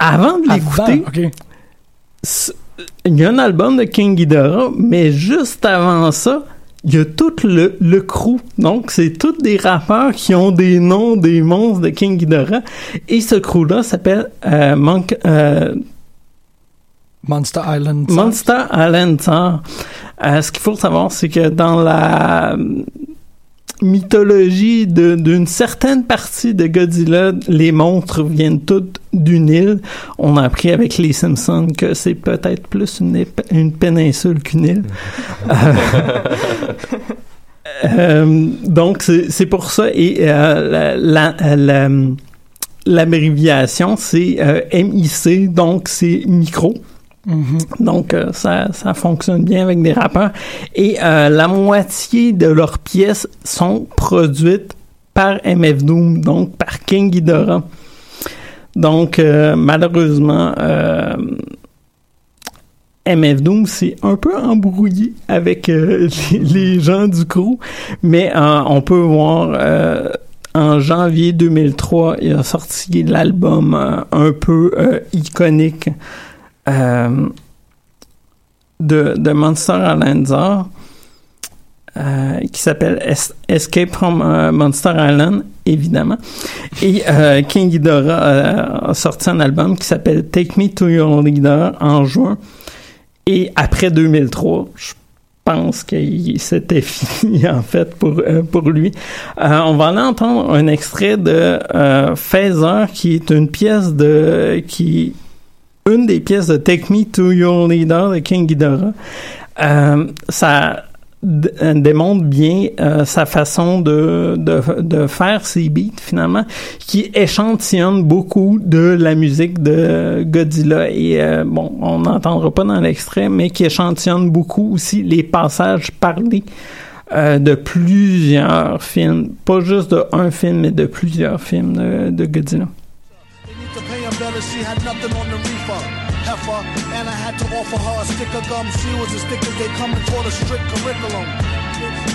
[SPEAKER 5] avant de l'écouter, il y a un album de King Ghidorah, mais juste avant ça, il y a tout le, le crew. Donc, c'est tous des rappeurs qui ont des noms des monstres de King Ghidorah. Et ce crew-là s'appelle euh, Monk- euh,
[SPEAKER 1] Monster Island
[SPEAKER 5] Monster Island. Euh, ce qu'il faut savoir, c'est que dans la mythologie d'une certaine partie de Godzilla, les monstres viennent toutes d'une île. On a appris avec les Simpsons que c'est peut-être plus une, une péninsule qu'une île. <laughs> Euh, donc, c'est c'est pour ça. Et euh, la- la- la- l'abréviation, c'est euh, MIC, donc c'est micro.
[SPEAKER 1] Mhm.
[SPEAKER 5] Donc, euh, ça, ça fonctionne bien avec des rappeurs. Et euh, la moitié de leurs pièces sont produites par MF Doom, donc par King Ghidorah. Donc, euh, malheureusement, MF Doom s'est un peu embrouillé avec <laughs> les, les gens du crew, mais on peut voir en janvier 2003, il a sorti l'album un peu iconique euh, de, Monster Island euh, qui s'appelle Es- Escape from euh, Monster Island, évidemment. Et euh, King Ghidorah a sorti un album qui s'appelle Take Me to Your Leader en juin. Et après 2003, je pense que c'était <laughs> fini en fait pour pour lui. On va aller entendre un extrait de euh, Phaser qui est une pièce de qui une des pièces de Take Me to Your Leader de King Ghidorah. Euh, ça euh, démontre bien euh, sa façon de, faire ses beats finalement qui échantillonne beaucoup de la musique de Godzilla. Et bon on n'entendra pas dans l'extrait mais qui échantillonne beaucoup aussi les passages parlés de plusieurs films. Pas juste de un film mais de plusieurs films de Godzilla
[SPEAKER 6] she had nothing on the reefer. Heifer, and I had to offer her a stick of gum. She was as thick as they come and taught a strict curriculum,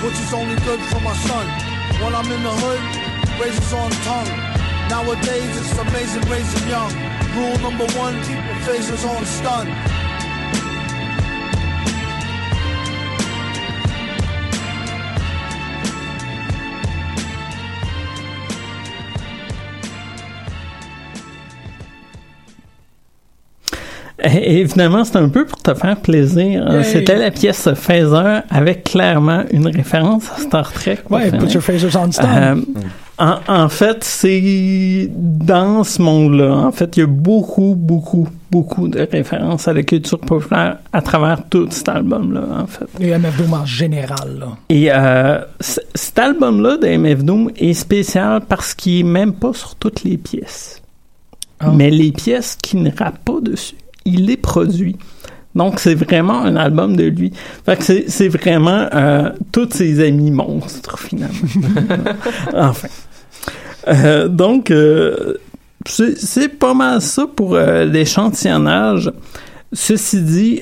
[SPEAKER 6] which is only good for my son. When I'm in the hood, razors on tongue. Nowadays, it's amazing raising young. Rule number one, keep your phasers on stun.
[SPEAKER 5] Et évidemment, c'est un peu pour te faire plaisir.
[SPEAKER 1] Yay.
[SPEAKER 5] C'était la pièce Phaser avec clairement une référence à Star Trek.
[SPEAKER 1] Ouais. Put Your Phasers on Stun.
[SPEAKER 5] Euh, en, en fait, c'est dans ce monde-là. En fait, il y a beaucoup, beaucoup, beaucoup de références à la culture populaire à travers tout cet album-là, en fait.
[SPEAKER 1] Et MF Doom en général, là.
[SPEAKER 5] Et euh, c- cet album-là de MF Doom est spécial parce qu'il est même pas sur toutes les pièces.
[SPEAKER 1] Ah.
[SPEAKER 5] Mais les pièces qui ne rappent pas dessus, il les produit. Donc, c'est vraiment un album de lui. Fait que c'est, vraiment euh, tous ses amis monstres, finalement. <laughs> enfin. Euh, donc, euh, c'est, pas mal ça pour l'échantillonnage. Ceci dit,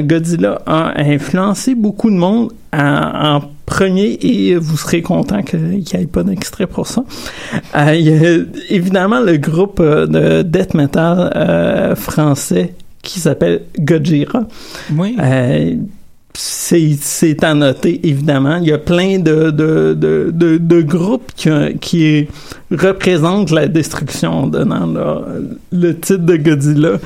[SPEAKER 5] Godzilla a influencé beaucoup de monde en, en premier et vous serez content qu'il n'y ait pas d'extrait pour ça. Euh, il y a évidemment le groupe euh, de death metal euh, français qui s'appelle Gojira.
[SPEAKER 1] Oui.
[SPEAKER 5] Euh, c'est, à noter, évidemment. Il y a plein de, de, de, de, de groupes qui, qui représentent la destruction en donnant le, titre de Godzilla.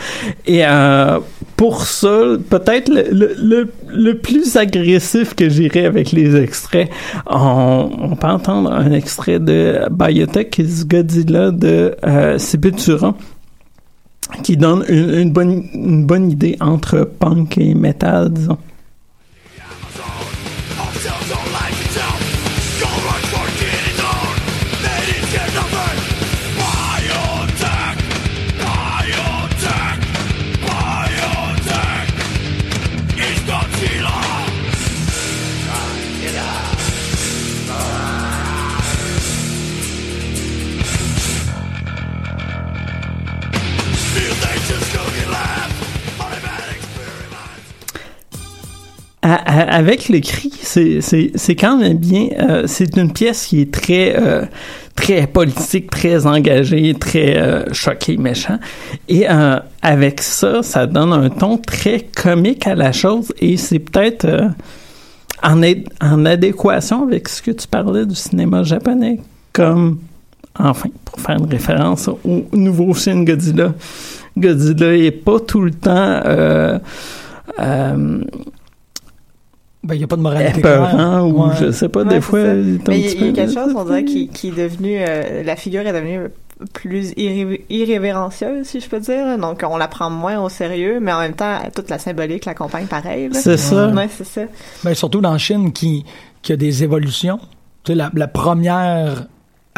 [SPEAKER 5] Et euh, pour ça, peut-être le, le, le, plus agressif que j'irai avec les extraits, on, on peut entendre un extrait de Biotech is Godzilla de euh, qui donne une, une bonne, une bonne idée entre punk et metal, disons. Avec le cri, c'est quand même bien. euh, c'est une pièce qui est très euh, très politique, très engagée, très euh, choqué, méchant. Et avec ça, ça donne un ton très comique à la chose. Et c'est peut-être en en adéquation avec ce que tu parlais du cinéma japonais, comme enfin pour faire une référence au nouveau film Godzilla. Godzilla est pas tout le temps
[SPEAKER 1] Ben, il n'y a pas de moralité
[SPEAKER 5] épeurant
[SPEAKER 1] claire.
[SPEAKER 5] ou
[SPEAKER 1] Ouais.
[SPEAKER 5] je sais pas,
[SPEAKER 3] Ouais,
[SPEAKER 5] des fois.
[SPEAKER 3] Mais il y, a- y quelque chose, on dirait, qui, qui est devenu... euh, la figure est devenue plus irré- irrévérencieuse, si je peux dire. Donc, on la prend moins au sérieux, mais en même temps, toute la symbolique l'accompagne pareil.
[SPEAKER 5] C'est ça.
[SPEAKER 3] Ouais, c'est ça.
[SPEAKER 1] Ben, surtout dans Chine qui, qui a des évolutions. Tu sais, la, la première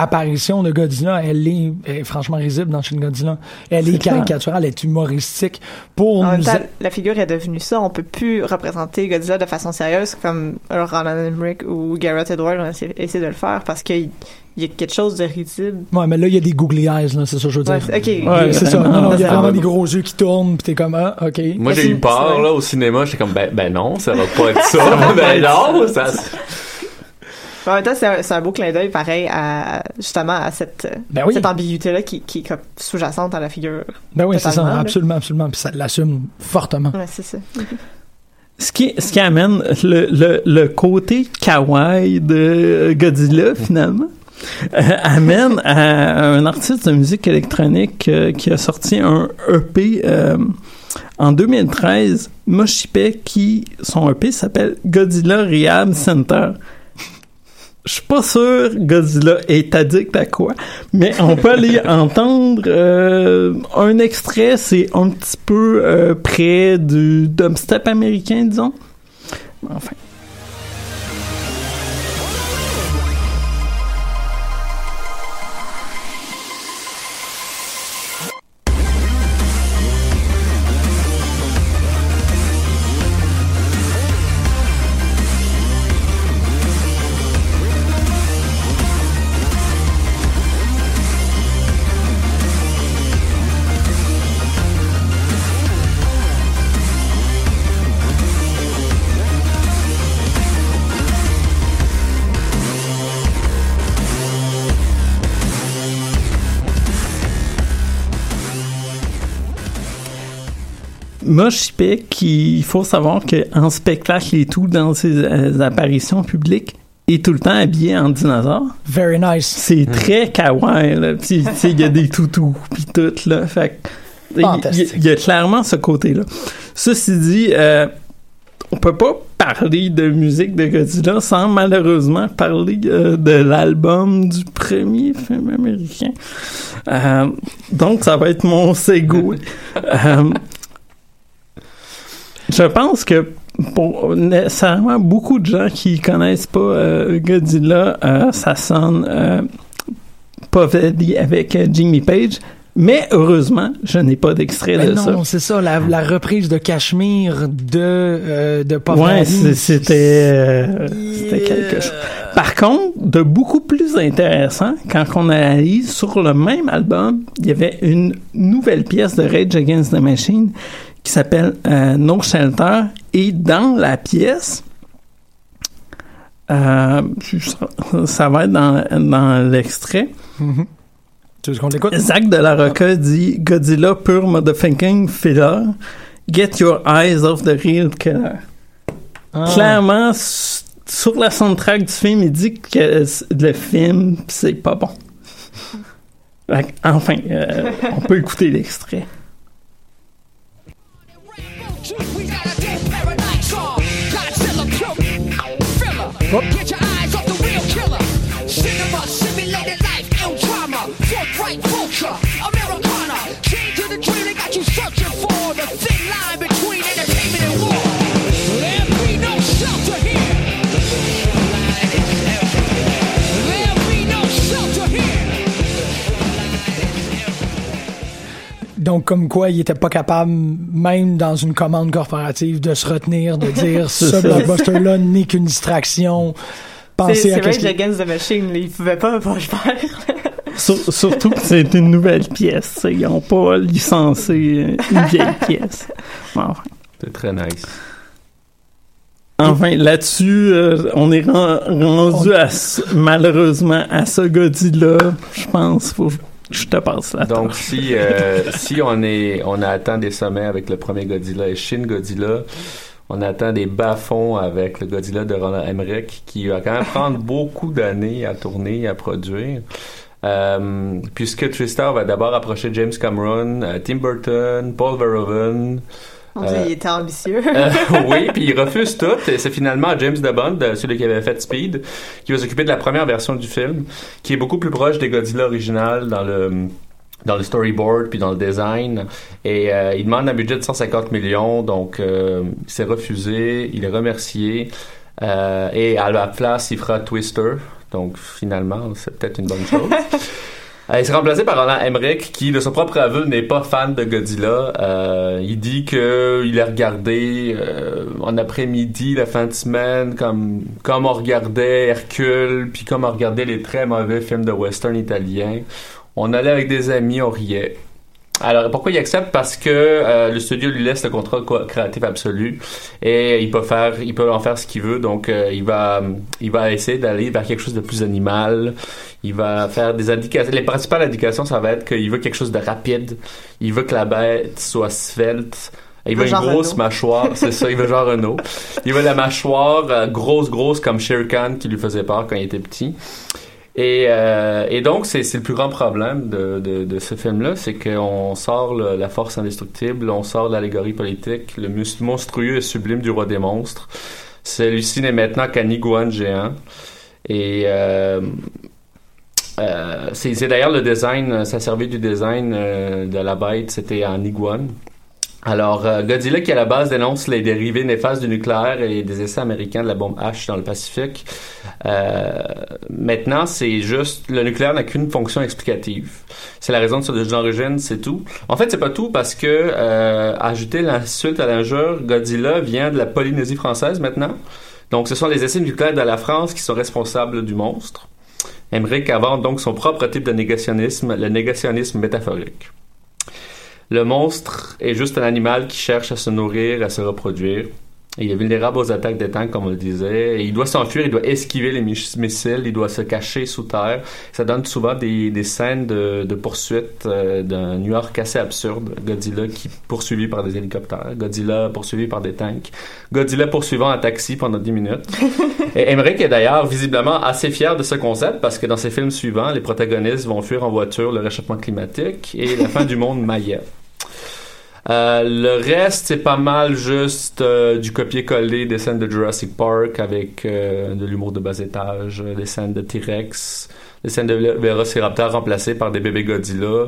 [SPEAKER 1] apparition de Godzilla, elle est, elle est franchement risible dans Shin Godzilla. Elle est,
[SPEAKER 3] clair.
[SPEAKER 1] caricaturale, elle est humoristique pour
[SPEAKER 3] En même temps, la figure est devenue ça. On peut plus représenter Godzilla de façon sérieuse comme Roland Emmerich ou Garrett Edwards ont essayé de le faire parce qu'il il y a quelque chose de risible.
[SPEAKER 1] Ouais, mais là, il y a des googly eyes, là, c'est ça que je veux dire.
[SPEAKER 3] Ouais, c'est- ok.
[SPEAKER 1] Ouais, c'est ça.
[SPEAKER 3] vraiment.
[SPEAKER 1] Non, non, il y a vraiment des gros yeux qui tournent, pis t'es comme, ah, ok.
[SPEAKER 4] Moi, j'ai eu peur, là, au cinéma. J'étais comme, ben, ben non, ça va pas être ça. <laughs> ben non, ça...
[SPEAKER 3] En même temps, c'est un, c'est un beau clin d'œil pareil à justement à cette,
[SPEAKER 1] Ben oui.
[SPEAKER 3] cette ambiguïté-là qui, qui est comme sous-jacente à la figure.
[SPEAKER 1] Ben oui, c'est ça,
[SPEAKER 3] là.
[SPEAKER 1] absolument, absolument. Puis ça l'assume fortement.
[SPEAKER 3] Ouais, c'est ça.
[SPEAKER 5] Ce qui, ce qui amène le, le, le côté kawaii de Godzilla, finalement, euh, amène à un artiste de musique électronique euh, qui a sorti un EP euh, en 2013, Moshipe, qui, son EP s'appelle Godzilla Rehab Center. Je suis pas sûr Godzilla est addict à quoi, mais on peut aller <laughs> entendre euh, un extrait, c'est un petit peu euh, près du dubstep américain, disons. Enfin. Moshipek, qui- il faut savoir qu'en spectacle et tout, dans ses euh, apparitions publiques, est tout le temps habillé en dinosaure.
[SPEAKER 1] Very nice.
[SPEAKER 5] C'est très kawaii, là. Puis, tu sais, il y a des <laughs> toutous, puis tout, là. Fait que, il- il y, a clairement ce côté-là. Ceci dit, euh, on peut pas parler de musique de Godzilla sans malheureusement parler euh, de l'album du premier film américain. Euh, donc, ça va être mon segue. <laughs> Je pense que pour nécessairement beaucoup de gens qui connaissent pas euh, Godzilla, euh, ça sonne euh, pas avec euh, Jimmy Page. Mais heureusement, je n'ai pas d'extrait de ça.
[SPEAKER 1] non, c'est ça, la, la reprise de Cachemire de, de Puff
[SPEAKER 5] Ouais, c'était c'était quelque chose. Par contre, de beaucoup plus intéressant, quand on analyse sur le même album, il y avait une nouvelle pièce de Rage Against the Machine qui s'appelle euh, No Shelter et dans la pièce euh, ça, va être dans, dans l'extrait.
[SPEAKER 1] Mhm. Tu veux qu'on l'écoute?
[SPEAKER 5] Zach de la Rocca dit Godzilla pure motherfucking filler. Get your eyes off the real killer.
[SPEAKER 1] Ah.
[SPEAKER 5] Clairement, sur la soundtrack du film, il dit que le film, c'est pas bon. Enfin, euh, on peut écouter l'extrait.
[SPEAKER 7] Get your
[SPEAKER 1] Donc, comme quoi, il était pas capable, même dans une commande corporative, de se retenir, de dire <laughs>
[SPEAKER 5] C'est
[SPEAKER 1] ce blockbuster-là n'est qu'une distraction.
[SPEAKER 3] C'est
[SPEAKER 1] Pensez
[SPEAKER 3] c'est
[SPEAKER 1] à
[SPEAKER 3] vrai
[SPEAKER 1] qu'est-ce
[SPEAKER 3] que Against the Machine, là, ils pouvaient pas pas le faire. <laughs>
[SPEAKER 5] Sur- surtout que c'est une nouvelle pièce. Ils n'ont pas licencé euh, une vieille <laughs> pièce. Bon, Enfin.
[SPEAKER 4] C'est très nice.
[SPEAKER 5] Enfin, là-dessus, euh, on est ren- rendu à malheureusement à ce Godzilla. Je pense, faut je te passe là.
[SPEAKER 4] Donc, si, euh, <laughs> si on est, on attend des sommets avec le premier Godzilla et Shin Godzilla, on attend des bas-fonds avec le Godzilla de Roland Emmerich, qui va quand même prendre <laughs> beaucoup d'années à tourner, à produire. Euh, puisque Tristar va d'abord approcher James Cameron, euh, Tim Burton, Paul Verhoeven.
[SPEAKER 3] Mon Dieu,
[SPEAKER 4] Euh,
[SPEAKER 3] il était ambitieux. <laughs>
[SPEAKER 4] euh, oui, puis il refuse tout. Et c'est finalement James Bond, euh, celui qui avait fait Speed, qui va s'occuper de la première version du film, qui est beaucoup plus proche des Godzilla original dans le dans le storyboard puis dans le design et euh, il demande un budget de 150 millions donc euh, il s'est refusé il est remercié euh, et à la place il fera Twister Donc finalement, c'est peut-être une bonne chose. <laughs> Euh, il s'est remplacé par Roland Emmerich, qui, de son propre aveu, n'est pas fan de Godzilla. Euh, il dit que il a regardé euh, en après-midi, la fin de semaine, comme comme on regardait Hercule, puis comme on regardait les très mauvais films de western italiens. On allait avec des amis, on riait. Alors pourquoi il accepte? Parce que euh, le studio lui laisse le contrôle co- créatif absolu et il peut faire, il peut en faire ce qu'il veut. Donc euh, il va, il va essayer d'aller vers quelque chose de plus animal. Il va faire des indications. Les principales indications, ça va être qu'il veut quelque chose de rapide. Il veut que la bête soit svelte. Il veut une grosse
[SPEAKER 3] Renault.
[SPEAKER 4] mâchoire, c'est ça, il veut genre Renault. Il veut la mâchoire euh, grosse, grosse comme Shere Khan qui lui faisait peur quand il était petit. Et, euh, et donc, c'est le plus grand problème de, ce film-là, c'est qu'on sort la force indestructible, on sort l'allégorie politique, le monstrueux et sublime du roi des monstres. Celui-ci n'est maintenant qu'un iguane géant. Et euh, euh, c'est d'ailleurs le design, ça servait du design de la bête, c'était en iguane. Alors, euh, Godzilla, qui à la base dénonce les dérivés néfastes du nucléaire et des essais américains de la bombe H dans le Pacifique, euh, maintenant, c'est juste, le nucléaire n'a qu'une fonction explicative. C'est la raison de son origine, c'est tout. En fait, c'est pas tout parce que, euh, ajouter l'insulte à l'injure, Godzilla vient de la Polynésie française maintenant. Donc, ce sont les essais nucléaires de la France qui sont responsables du monstre. Emmerich invente donc son propre type de négationnisme, le négationnisme métaphorique. Le monstre est juste un animal qui cherche à se nourrir, à se reproduire. Il est vulnérable aux attaques des tanks, comme on le disait. Et il doit s'enfuir, il doit esquiver les mis- missiles, il doit se cacher sous terre. Ça donne souvent des, des scènes de, de poursuite euh, d'un New York assez absurde. Godzilla qui poursuivi par des hélicoptères. Godzilla poursuivi par des tanks. Godzilla poursuivant un taxi pendant 10 minutes. <laughs> Et Emmerich est d'ailleurs visiblement assez fier de ce concept parce que dans ses films suivants, les protagonistes vont fuir en voiture le réchauffement climatique et la fin du monde maillet. Euh, le reste, c'est pas mal juste euh, du copier-coller des scènes de Jurassic Park avec euh, de l'humour de bas étage, des scènes de T-Rex, des scènes de Vélociraptor remplacées par des bébés Godzilla,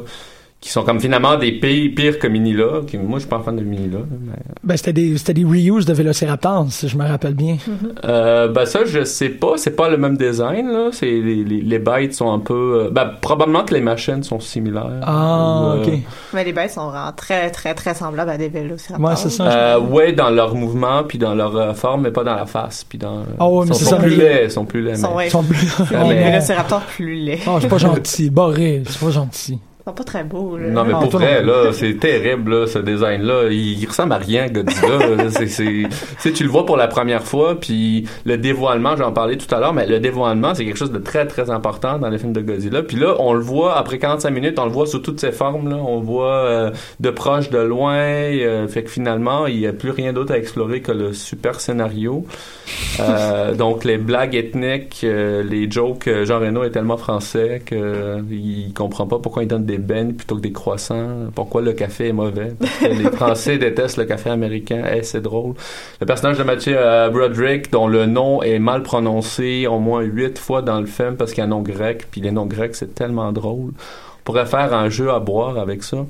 [SPEAKER 4] qui sont comme finalement des pires, pires que Minilla. Qui, moi, je suis pas fan de Minilla. là, mais...
[SPEAKER 1] Ben, c'était des, c'était des reuse de Vélociraptor, si je me rappelle bien.
[SPEAKER 4] Euh, ben ça, je sais pas. C'est pas le même design, là. C'est, les, les, les bêtes sont un peu... euh, ben, probablement que les machines sont similaires.
[SPEAKER 1] Ah,
[SPEAKER 4] Ou, euh,
[SPEAKER 1] ok.
[SPEAKER 3] Mais les bêtes sont vraiment très, très, très semblables à des vélociraptors.
[SPEAKER 1] Ouais, c'est ça.
[SPEAKER 4] Euh, ouais, dans leur mouvement, puis dans leur euh, forme, mais pas dans la face, puis dans...
[SPEAKER 1] Ah ouais, mais
[SPEAKER 4] sont,
[SPEAKER 1] c'est
[SPEAKER 4] sont
[SPEAKER 1] ça,
[SPEAKER 4] plus laids, sont plus laids.
[SPEAKER 3] Ils sont,
[SPEAKER 4] mais-
[SPEAKER 3] ouais,
[SPEAKER 1] Ils sont plus-
[SPEAKER 4] Ah,
[SPEAKER 3] vélociraptors plus laids.
[SPEAKER 1] Oh, c'est <laughs> pas gentil. Barré, c'est pas gentil.
[SPEAKER 3] Sont pas très beaux, là.
[SPEAKER 4] Non, mais
[SPEAKER 1] Ah,
[SPEAKER 4] pour vrai,
[SPEAKER 1] non.
[SPEAKER 4] là, c'est terrible, là, ce design-là. Il, il ressemble à rien, Godzilla. <laughs> c'est, c'est, tu sais, tu le vois pour la première fois, puis le dévoilement, j'en parlais tout à l'heure, mais le dévoilement, c'est quelque chose de très, très important dans les films de Godzilla. Puis là, on le voit, après 45 minutes, on le voit sous toutes ses formes, là. On le voit euh, de proche, de loin, euh, fait que finalement, il n'y a plus rien d'autre à explorer que le super scénario. Euh, donc, les blagues ethniques, euh, les jokes, euh, Jean Reno est tellement français que euh, comprend pas pourquoi il donne des beignes plutôt que des croissants, pourquoi le café est mauvais. Les Français <laughs> détestent le café américain. Eh, c'est drôle. Le personnage de Mathieu Broderick, dont le nom est mal prononcé au moins huit fois dans le film parce qu'il y a un nom grec, puis les noms grecs, c'est tellement drôle. On pourrait faire un jeu à boire avec ça.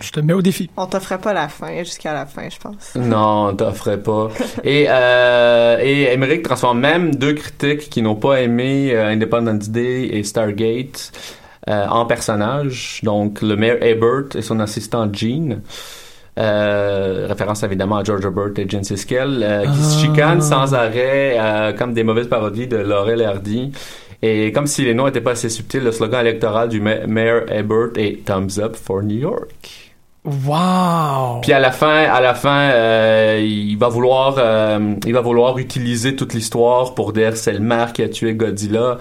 [SPEAKER 1] Je te mets au défi.
[SPEAKER 3] On t'offrait pas la fin jusqu'à la fin, je pense.
[SPEAKER 4] Non, on t'offrait pas. Et, euh, et Emmerich transforme même deux critiques qui n'ont pas aimé euh, Independence Day et Stargate euh, en personnages. Donc, le maire Ebert et son assistant Gene. Euh, référence évidemment à George Herbert et Gene Siskel, euh, qui se
[SPEAKER 1] Ah.
[SPEAKER 4] chicanent sans arrêt euh, comme des mauvaises parodies de Laurel et Hardy. Et comme si les noms n'étaient pas assez subtils, le slogan électoral du ma- maire Ebert est Thumbs up for New York.
[SPEAKER 1] Wow!
[SPEAKER 4] Puis à la fin, à la fin, euh, il va vouloir, euh, il va vouloir utiliser toute l'histoire pour dire c'est le maire qui a tué Godzilla.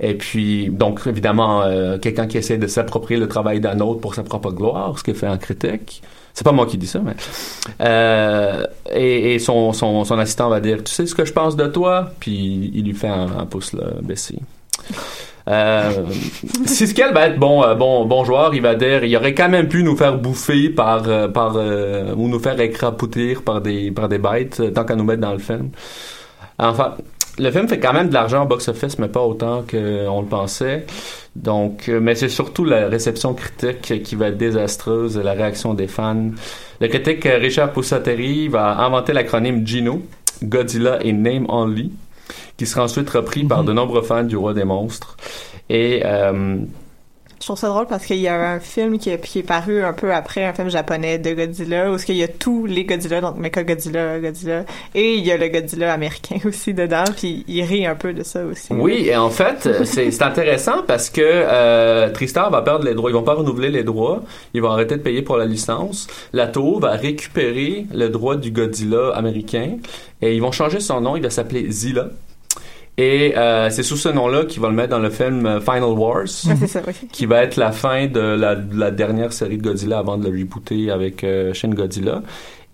[SPEAKER 4] Et puis, donc évidemment, euh, quelqu'un qui essaie de s'approprier le travail d'un autre pour sa propre gloire, ce qu'il fait en critique. C'est pas moi qui dis ça, mais euh, et, et son, son, son assistant va dire, tu sais ce que je pense de toi, puis il lui fait un, un pouce là, baissé. Euh, Siskel va être bon, euh, bon, bon joueur. Il va dire, il aurait quand même pu nous faire bouffer par, euh, par euh, ou nous faire écrapoutir par des, par des bêtes, tant qu'à nous mettre dans le film. Enfin, le film fait quand même de l'argent au box-office, mais pas autant qu'on le pensait. Donc, mais c'est surtout la réception critique qui va être désastreuse la réaction des fans. Le critique Richard Poussateri va inventer l'acronyme GINO, Godzilla et Name Only, qui sera ensuite repris par de nombreux fans du Roi des monstres. Et euh,
[SPEAKER 3] Je trouve ça drôle parce qu'il y a un film qui est, qui est paru un peu après un film japonais de Godzilla où il y a tous les Godzilla, donc Mecha Godzilla, Godzilla, et il y a le Godzilla américain <laughs> aussi dedans, puis il rit un peu de ça aussi.
[SPEAKER 4] Oui, et en fait, c'est intéressant parce que euh, Tristar va perdre les droits. Ils vont pas renouveler les droits. Ils vont arrêter de payer pour la licence. La tour va récupérer le droit du Godzilla américain et ils vont changer son nom. Il va s'appeler Zilla. Et euh, c'est sous ce nom-là qu'ils vont le mettre dans le film euh, Final Wars,
[SPEAKER 3] Ouais, c'est ça, oui. <laughs>
[SPEAKER 4] qui va être la fin de la, de la dernière série de Godzilla avant de le rebooter avec euh, Shin Godzilla.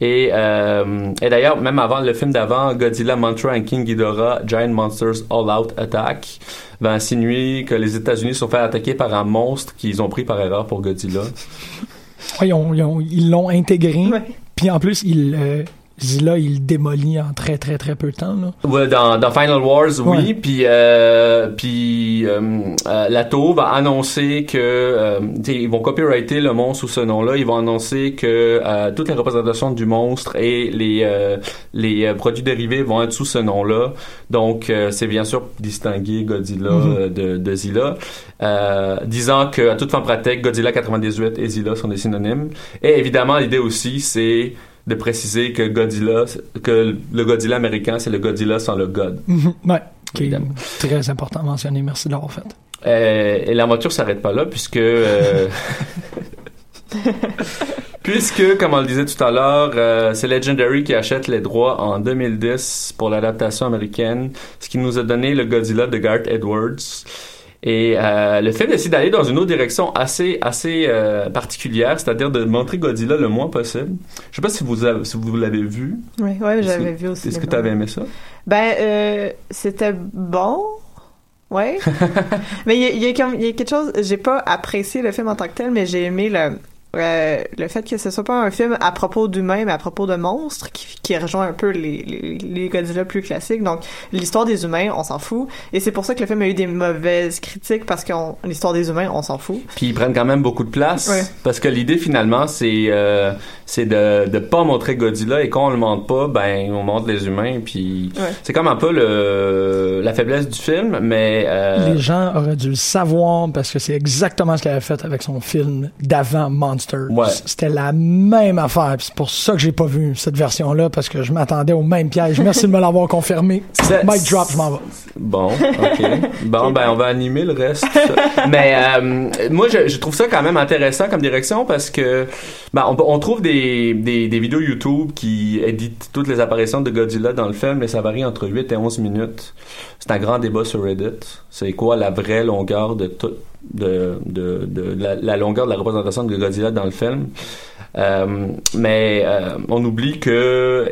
[SPEAKER 4] Et, euh, et d'ailleurs, même avant le film d'avant, Godzilla, Mothra and King Ghidorah, Giant Monsters All Out Attack, va insinuer que les États-Unis sont fait attaquer par un monstre qu'ils ont pris par erreur pour Godzilla.
[SPEAKER 1] Ouais, ils ont- ils ont- ils l'ont intégré. Puis en plus, il, euh, Zilla, il démolit en très, très, très peu de temps. Là.
[SPEAKER 4] Ouais, dans, dans Final Wars, oui.
[SPEAKER 1] Ouais.
[SPEAKER 4] Puis, euh, puis euh, euh, la tour va annoncer que euh, ils vont copyrighter le monstre sous ce nom-là. Ils vont annoncer que euh, toutes les représentations du monstre et les euh, les produits dérivés vont être sous ce nom-là. Donc, euh, c'est bien sûr distinguer Godzilla
[SPEAKER 1] Mhm.
[SPEAKER 4] euh, de, de Zilla, euh, disant que à toute fin pratique, Godzilla 98 et Zilla sont des synonymes. Et évidemment, l'idée aussi, c'est de préciser que Godzilla, que le Godzilla américain, c'est le Godzilla sans le God.
[SPEAKER 1] Mhm. Ouais, est très important à mentionner. Merci de l'avoir fait.
[SPEAKER 4] Euh, et l'aventure s'arrête pas là puisque euh, <laughs> puisque comme on le disait tout à l'heure euh, c'est Legendary qui achète les droits en 2010 pour l'adaptation américaine ce qui nous a donné le Godzilla de Garth Edwards et euh, le film décide d'aller dans une autre direction assez assez euh, particulière c'est-à-dire de montrer Godzilla le moins possible je sais pas si vous avez, si vous l'avez vu
[SPEAKER 3] Oui, ouais, j'avais vu aussi.
[SPEAKER 4] est-ce que tu avais aimé ça?
[SPEAKER 3] Ben, euh, c'était bon. Ouais. <laughs> mais il y y a quelque chose, j'ai pas apprécié le film en tant que tel, mais j'ai aimé le, euh, le fait que ce soit pas un film à propos d'humains, mais à propos de monstres, qui, qui rejoint un peu les, les, les Godzilla plus classiques. Donc, l'histoire des humains, on s'en fout. Et c'est pour ça que le film a eu des mauvaises critiques, parce que l'histoire des humains, on s'en fout.
[SPEAKER 4] Puis ils prennent quand même beaucoup de place
[SPEAKER 3] Ouais.
[SPEAKER 4] parce que l'idée finalement c'est euh, c'est de de pas montrer Godzilla et quand on le montre pas ben on montre les humains puis
[SPEAKER 3] Ouais.
[SPEAKER 4] c'est comme un peu le la faiblesse du film mais euh,
[SPEAKER 1] Les gens auraient dû le savoir parce que c'est exactement ce qu'il avait fait avec son film d'avant Monsters.
[SPEAKER 4] Ouais.
[SPEAKER 1] C'était la même affaire. C'est pour ça que j'ai pas vu cette version-là parce que je m'attendais au même piège. Merci de me l'avoir confirmé. Mic drop, je m'en vais.
[SPEAKER 4] Bon, ok. Bon, ben on va animer le reste. Mais euh, moi, je, je trouve ça quand même intéressant comme direction parce que ben, on, on trouve des, des, des vidéos YouTube qui éditent toutes les apparitions de Godzilla dans le film, mais ça varie entre 8 et 11 minutes. C'est un grand débat sur Reddit. C'est quoi la vraie longueur de tout de, de, de la, la longueur de la représentation de Godzilla dans le film. Euh, mais euh, on oublie que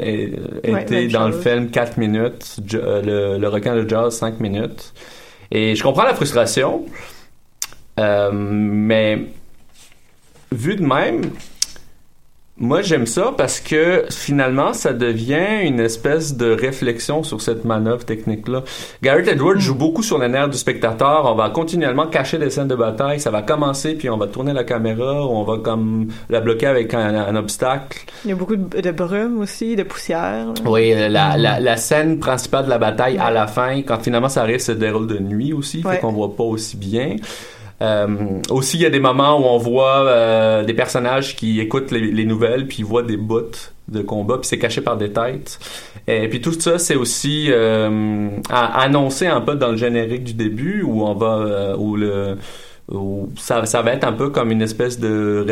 [SPEAKER 4] est-
[SPEAKER 3] Ouais,
[SPEAKER 4] était dans le film 4 minutes, euh, le, le requin de Jaws 5 minutes. Et je comprends la frustration, euh, mais vu de même, moi j'aime ça parce que finalement ça devient une espèce de réflexion sur cette manœuvre technique-là. Garrett Edwards joue beaucoup sur les nerfs du spectateur. On va continuellement cacher des scènes de bataille. Ça va commencer puis on va tourner la caméra on va comme la bloquer avec un, un obstacle.
[SPEAKER 3] Il y a beaucoup de, de brume aussi, de poussière. là.
[SPEAKER 4] Oui, euh, la, la, la scène principale de la bataille à la fin, quand finalement ça arrive, se déroule de nuit aussi,
[SPEAKER 3] Ouais.
[SPEAKER 4] fait qu'on voit pas aussi bien. Euh, aussi, il y a des moments où on voit euh, des personnages qui écoutent les, les nouvelles, puis ils voient des bouts de combat, puis c'est caché par des têtes. Et puis tout ça, c'est aussi euh, annoncé un peu dans le générique du début, où on va, où le, ça, va être un peu comme une espèce de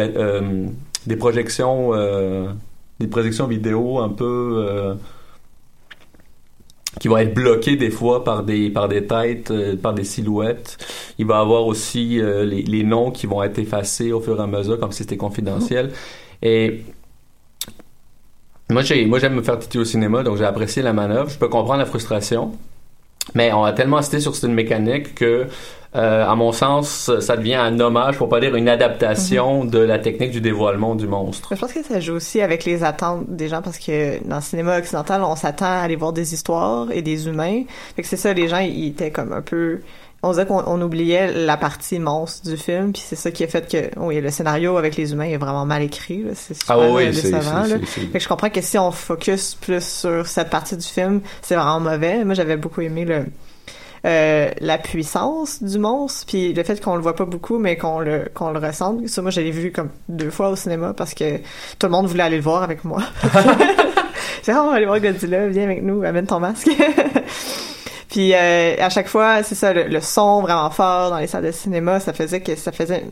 [SPEAKER 4] des projections, des projections vidéo un peu qui vont être bloquées des fois par des par des têtes, euh, par des silhouettes. Il va avoir aussi euh, les, les noms qui vont être effacés au fur et à mesure, comme si c'était confidentiel. Et moi, j'ai, moi, j'aime me faire titiller au cinéma, donc j'ai apprécié la manœuvre. Je peux comprendre la frustration, mais on a tellement insisté sur cette mécanique que, euh, à mon sens, ça devient un hommage, pour pas dire une adaptation de la technique du dévoilement du monstre.
[SPEAKER 3] Je pense que ça joue aussi avec les attentes des gens parce que dans le cinéma occidental, on s'attend à aller voir des histoires et des humains. Fait que c'est ça, les gens, ils étaient comme un peu on disait qu'on on oubliait la partie monstre du film, puis c'est ça qui a fait que oui, le scénario avec les humains est vraiment mal écrit. C'est super
[SPEAKER 4] Ah oui, c'est-
[SPEAKER 3] décevant. là. Fait que je comprends que si on focus plus sur cette partie du film, c'est vraiment mauvais. Moi, j'avais beaucoup aimé le euh, la puissance du monstre, puis le fait qu'on le voit pas beaucoup, mais qu'on le qu'on le ressente. Ça, moi, je l'ai vu comme deux fois au cinéma parce que tout le monde voulait aller le voir avec moi. J'ai oh, on va aller voir Godzilla, viens avec nous, amène ton masque. <laughs> Puis euh, à chaque fois, c'est ça, le, son vraiment fort dans les salles de cinéma, ça faisait que ça faisait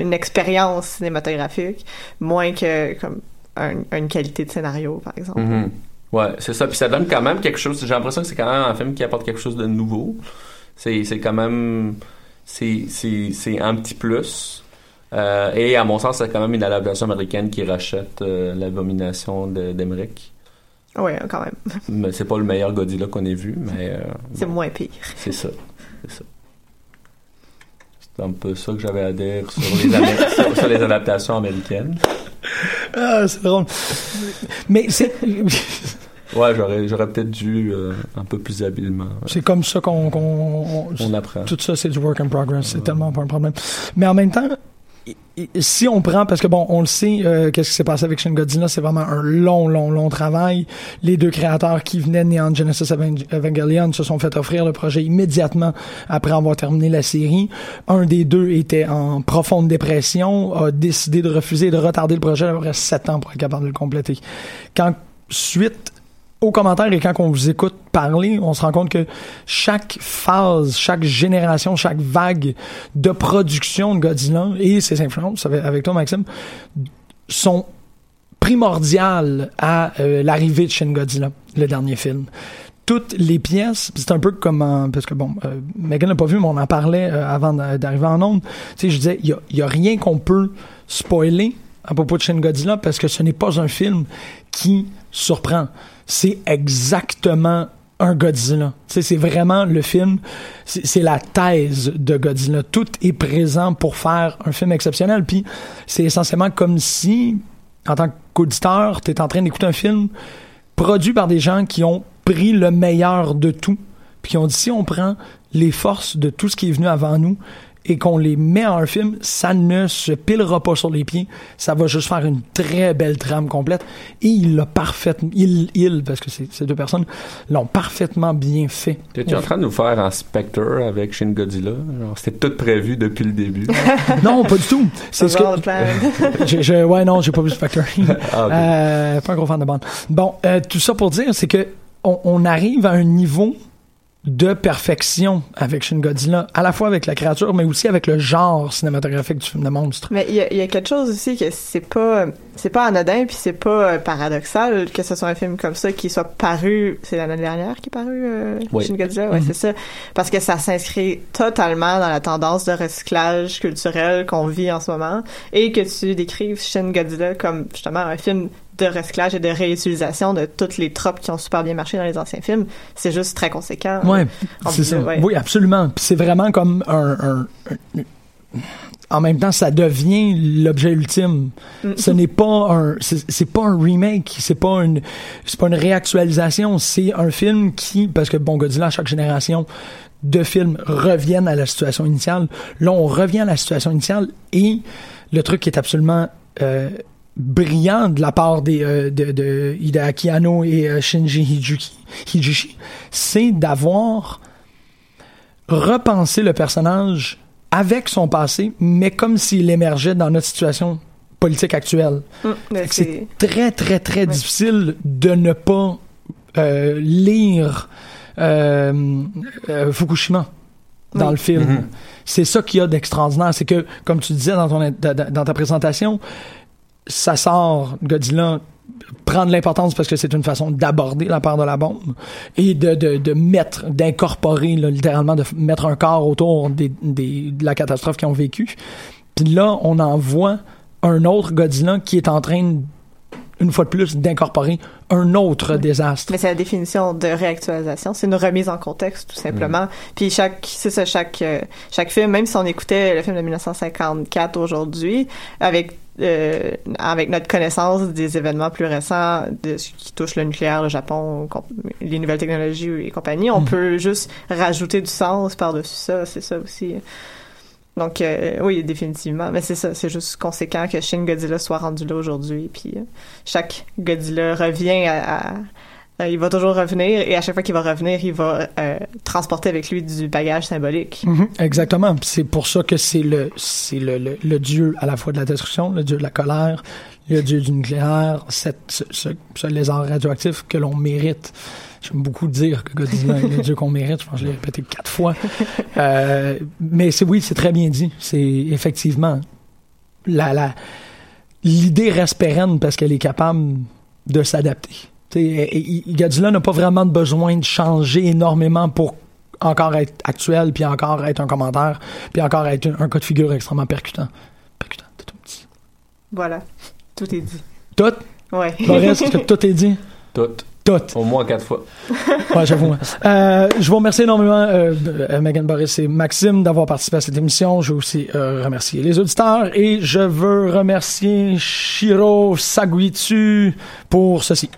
[SPEAKER 3] une expérience cinématographique, moins que comme un- une qualité de scénario, par exemple.
[SPEAKER 4] Mhm. Ouais, c'est ça. Puis ça donne quand même quelque chose. J'ai l'impression que c'est quand même un film qui apporte quelque chose de nouveau. C'est, quand même. C'est, un petit plus. Euh, et à mon sens, c'est quand même une adaptation américaine qui rachète euh, l'abomination de,
[SPEAKER 3] Ouais, quand même.
[SPEAKER 4] Mais c'est pas le meilleur Godzilla qu'on ait vu, mais. euh,
[SPEAKER 3] C'est moins pire.
[SPEAKER 4] c'est ça. C'est ça. C'est un peu ça que j'avais à dire sur les, Amé- <laughs> sur- sur les adaptations américaines.
[SPEAKER 1] Ah, c'est drôle. Mais c'est.
[SPEAKER 4] Ouais, j'aurais, j'aurais peut-être dû euh, un peu plus habilement.
[SPEAKER 1] C'est comme ça qu'on, qu'on-
[SPEAKER 4] On apprend.
[SPEAKER 1] Tout ça, c'est du work in progress. C'est tellement pas un problème. Mais en même temps, si on prend, parce que bon, on le sait, euh, qu'est-ce qui s'est passé avec Shin Godzilla, c'est vraiment un long, long, long travail. Les deux créateurs qui venaient de Neon Genesis Evangelion se sont fait offrir le projet immédiatement après avoir terminé la série. Un des deux était en profonde dépression, a décidé de refuser de retarder le projet. Reste sept ans pour être capable de le compléter. Quand, suite aux commentaires et quand on vous écoute parler, on se rend compte que chaque phase, chaque génération, chaque vague de production de Godzilla et ses influences, avec, toi Maxime, sont primordiales à euh, l'arrivée de Shin Godzilla, le dernier film. Toutes les pièces, c'est un peu comme en- parce que bon, euh, Megan n'a pas vu, mais on en parlait euh, avant d'a- d'arriver en onde. Tu sais, je disais, il y y a rien qu'on peut spoiler à propos de Shin Godzilla parce que ce n'est pas un film qui surprend. C'est exactement un Godzilla. C'est vraiment le film, c'est c'est la thèse de Godzilla. Tout est présent pour faire un film exceptionnel. Puis c'est essentiellement comme si, en tant qu'auditeur, tu es en train d'écouter un film produit par des gens qui ont pris le meilleur de tout, puis qui ont dit si on prend les forces de tout ce qui est venu avant nous et qu'on les met en un film, ça ne se pilera pas sur les pieds, ça va juste faire une très belle trame complète. Et il l'a parfaitement, il, il, parce que ces deux personnes, l'ont parfaitement bien fait.
[SPEAKER 4] T'es-tu en train de nous faire un Spectre avec Shin Godzilla? C'était tout prévu depuis le début. <laughs>
[SPEAKER 1] non, pas du tout. C'est ce que. <laughs> ouais, non, j'ai pas vu Spectre. <laughs>
[SPEAKER 4] Ah.
[SPEAKER 1] Euh, pas un gros fan de bande. Bon, euh, tout ça pour dire, c'est que on, on arrive à un niveau de perfection avec Shin Godzilla, à la fois avec la créature, mais aussi avec le genre cinématographique du film de monstre.
[SPEAKER 3] Mais il y, a- il y a quelque chose aussi que c'est pas c'est pas anodin puis c'est pas euh, paradoxal que ce soit un film comme ça qui soit paru c'est l'année dernière qui est paru euh,
[SPEAKER 4] Oui.
[SPEAKER 3] Shin Godzilla ouais
[SPEAKER 1] Mhm.
[SPEAKER 3] c'est ça parce que ça s'inscrit totalement dans la tendance de recyclage culturel qu'on vit en ce moment et que tu décrives Shin Godzilla comme justement un film de recyclage et de réutilisation de toutes les tropes qui ont super bien marché dans les anciens films c'est juste très conséquent
[SPEAKER 1] Ouais, c'est ça.
[SPEAKER 3] ouais.
[SPEAKER 1] Oui, absolument. Puis c'est vraiment comme un, un- un- en même temps, ça devient l'objet ultime.
[SPEAKER 3] Mm.
[SPEAKER 1] Ce n'est pas un, c'est c'est pas un remake, c'est pas une, c'est pas une réactualisation, c'est un film qui, parce que bon, Godzilla, à chaque génération de films reviennent à la situation initiale. Là, on revient à la situation initiale et le truc qui est absolument euh, brillant de la part des, euh, de, de Hideaki Anno et euh, Shinji Hijuki, Hijishi, c'est d'avoir repensé le personnage avec son passé, mais comme s'il émergeait dans notre situation politique actuelle.
[SPEAKER 3] Mm,
[SPEAKER 1] que C'est très, très, très difficile de ne pas euh, lire euh, euh, Fukushima dans
[SPEAKER 3] Oui.
[SPEAKER 1] le film.
[SPEAKER 4] Mhm.
[SPEAKER 1] C'est ça qu'il y a d'extraordinaire. C'est que, comme tu disais dans, ton, dans, dans ta présentation, ça sort, Godzilla prend de l'importance parce que c'est une façon d'aborder la part de la bombe et de, de, de mettre, d'incorporer, littéralement, de mettre un corps autour des, des, de la catastrophe qu'ils ont vécu. Puis là, on en voit un autre Godzilla qui est en train, une fois de plus, d'incorporer un autre désastre.
[SPEAKER 3] Mais c'est la définition de réactualisation, c'est une remise en contexte tout simplement. Puis chaque c'est ça chaque euh, chaque film même si on écoutait le film de 1954 aujourd'hui avec euh, avec notre connaissance des événements plus récents de ce qui touche le nucléaire, le Japon, les nouvelles technologies et compagnie, on
[SPEAKER 1] Mhm.
[SPEAKER 3] peut juste rajouter du sens par-dessus ça, c'est ça aussi. Donc euh, oui, définitivement, mais c'est ça, c'est juste conséquent que Shin Godzilla soit rendu là aujourd'hui, puis euh, chaque Godzilla revient à- à- il va toujours revenir et à chaque fois qu'il va revenir, il va euh, transporter avec lui du bagage symbolique.
[SPEAKER 1] Mhm, exactement. C'est pour ça que c'est le, c'est le, le, dieu à la fois de la destruction, le dieu de la colère, le dieu du nucléaire, cette, ce, ce, lézard radioactif que l'on mérite. J'aime beaucoup dire que Godzilla est le dieu qu'on mérite. Je pense que je l'ai répété quatre fois. Euh, mais oui, c'est très bien dit. C'est effectivement la, l'idée reste pérenne parce qu'elle est capable de s'adapter. Godzilla n'a pas vraiment besoin de changer énormément pour encore être actuel, puis encore être un commentaire, puis encore être un, un cas de figure extrêmement percutant.
[SPEAKER 3] Voilà, tout est dit.
[SPEAKER 1] Tout?
[SPEAKER 3] Ouais.
[SPEAKER 1] Boris, est-ce que tout est dit?
[SPEAKER 4] Tout.
[SPEAKER 1] Tout.
[SPEAKER 4] Au moins quatre fois. <laughs>
[SPEAKER 1] Ouais, j'avoue. hein. Euh, je vous remercie énormément, euh, euh, Megan Boris et Maxime, d'avoir participé à cette émission. Je veux aussi euh, remercier les auditeurs et je veux remercier Shiro Saguitu pour ceci.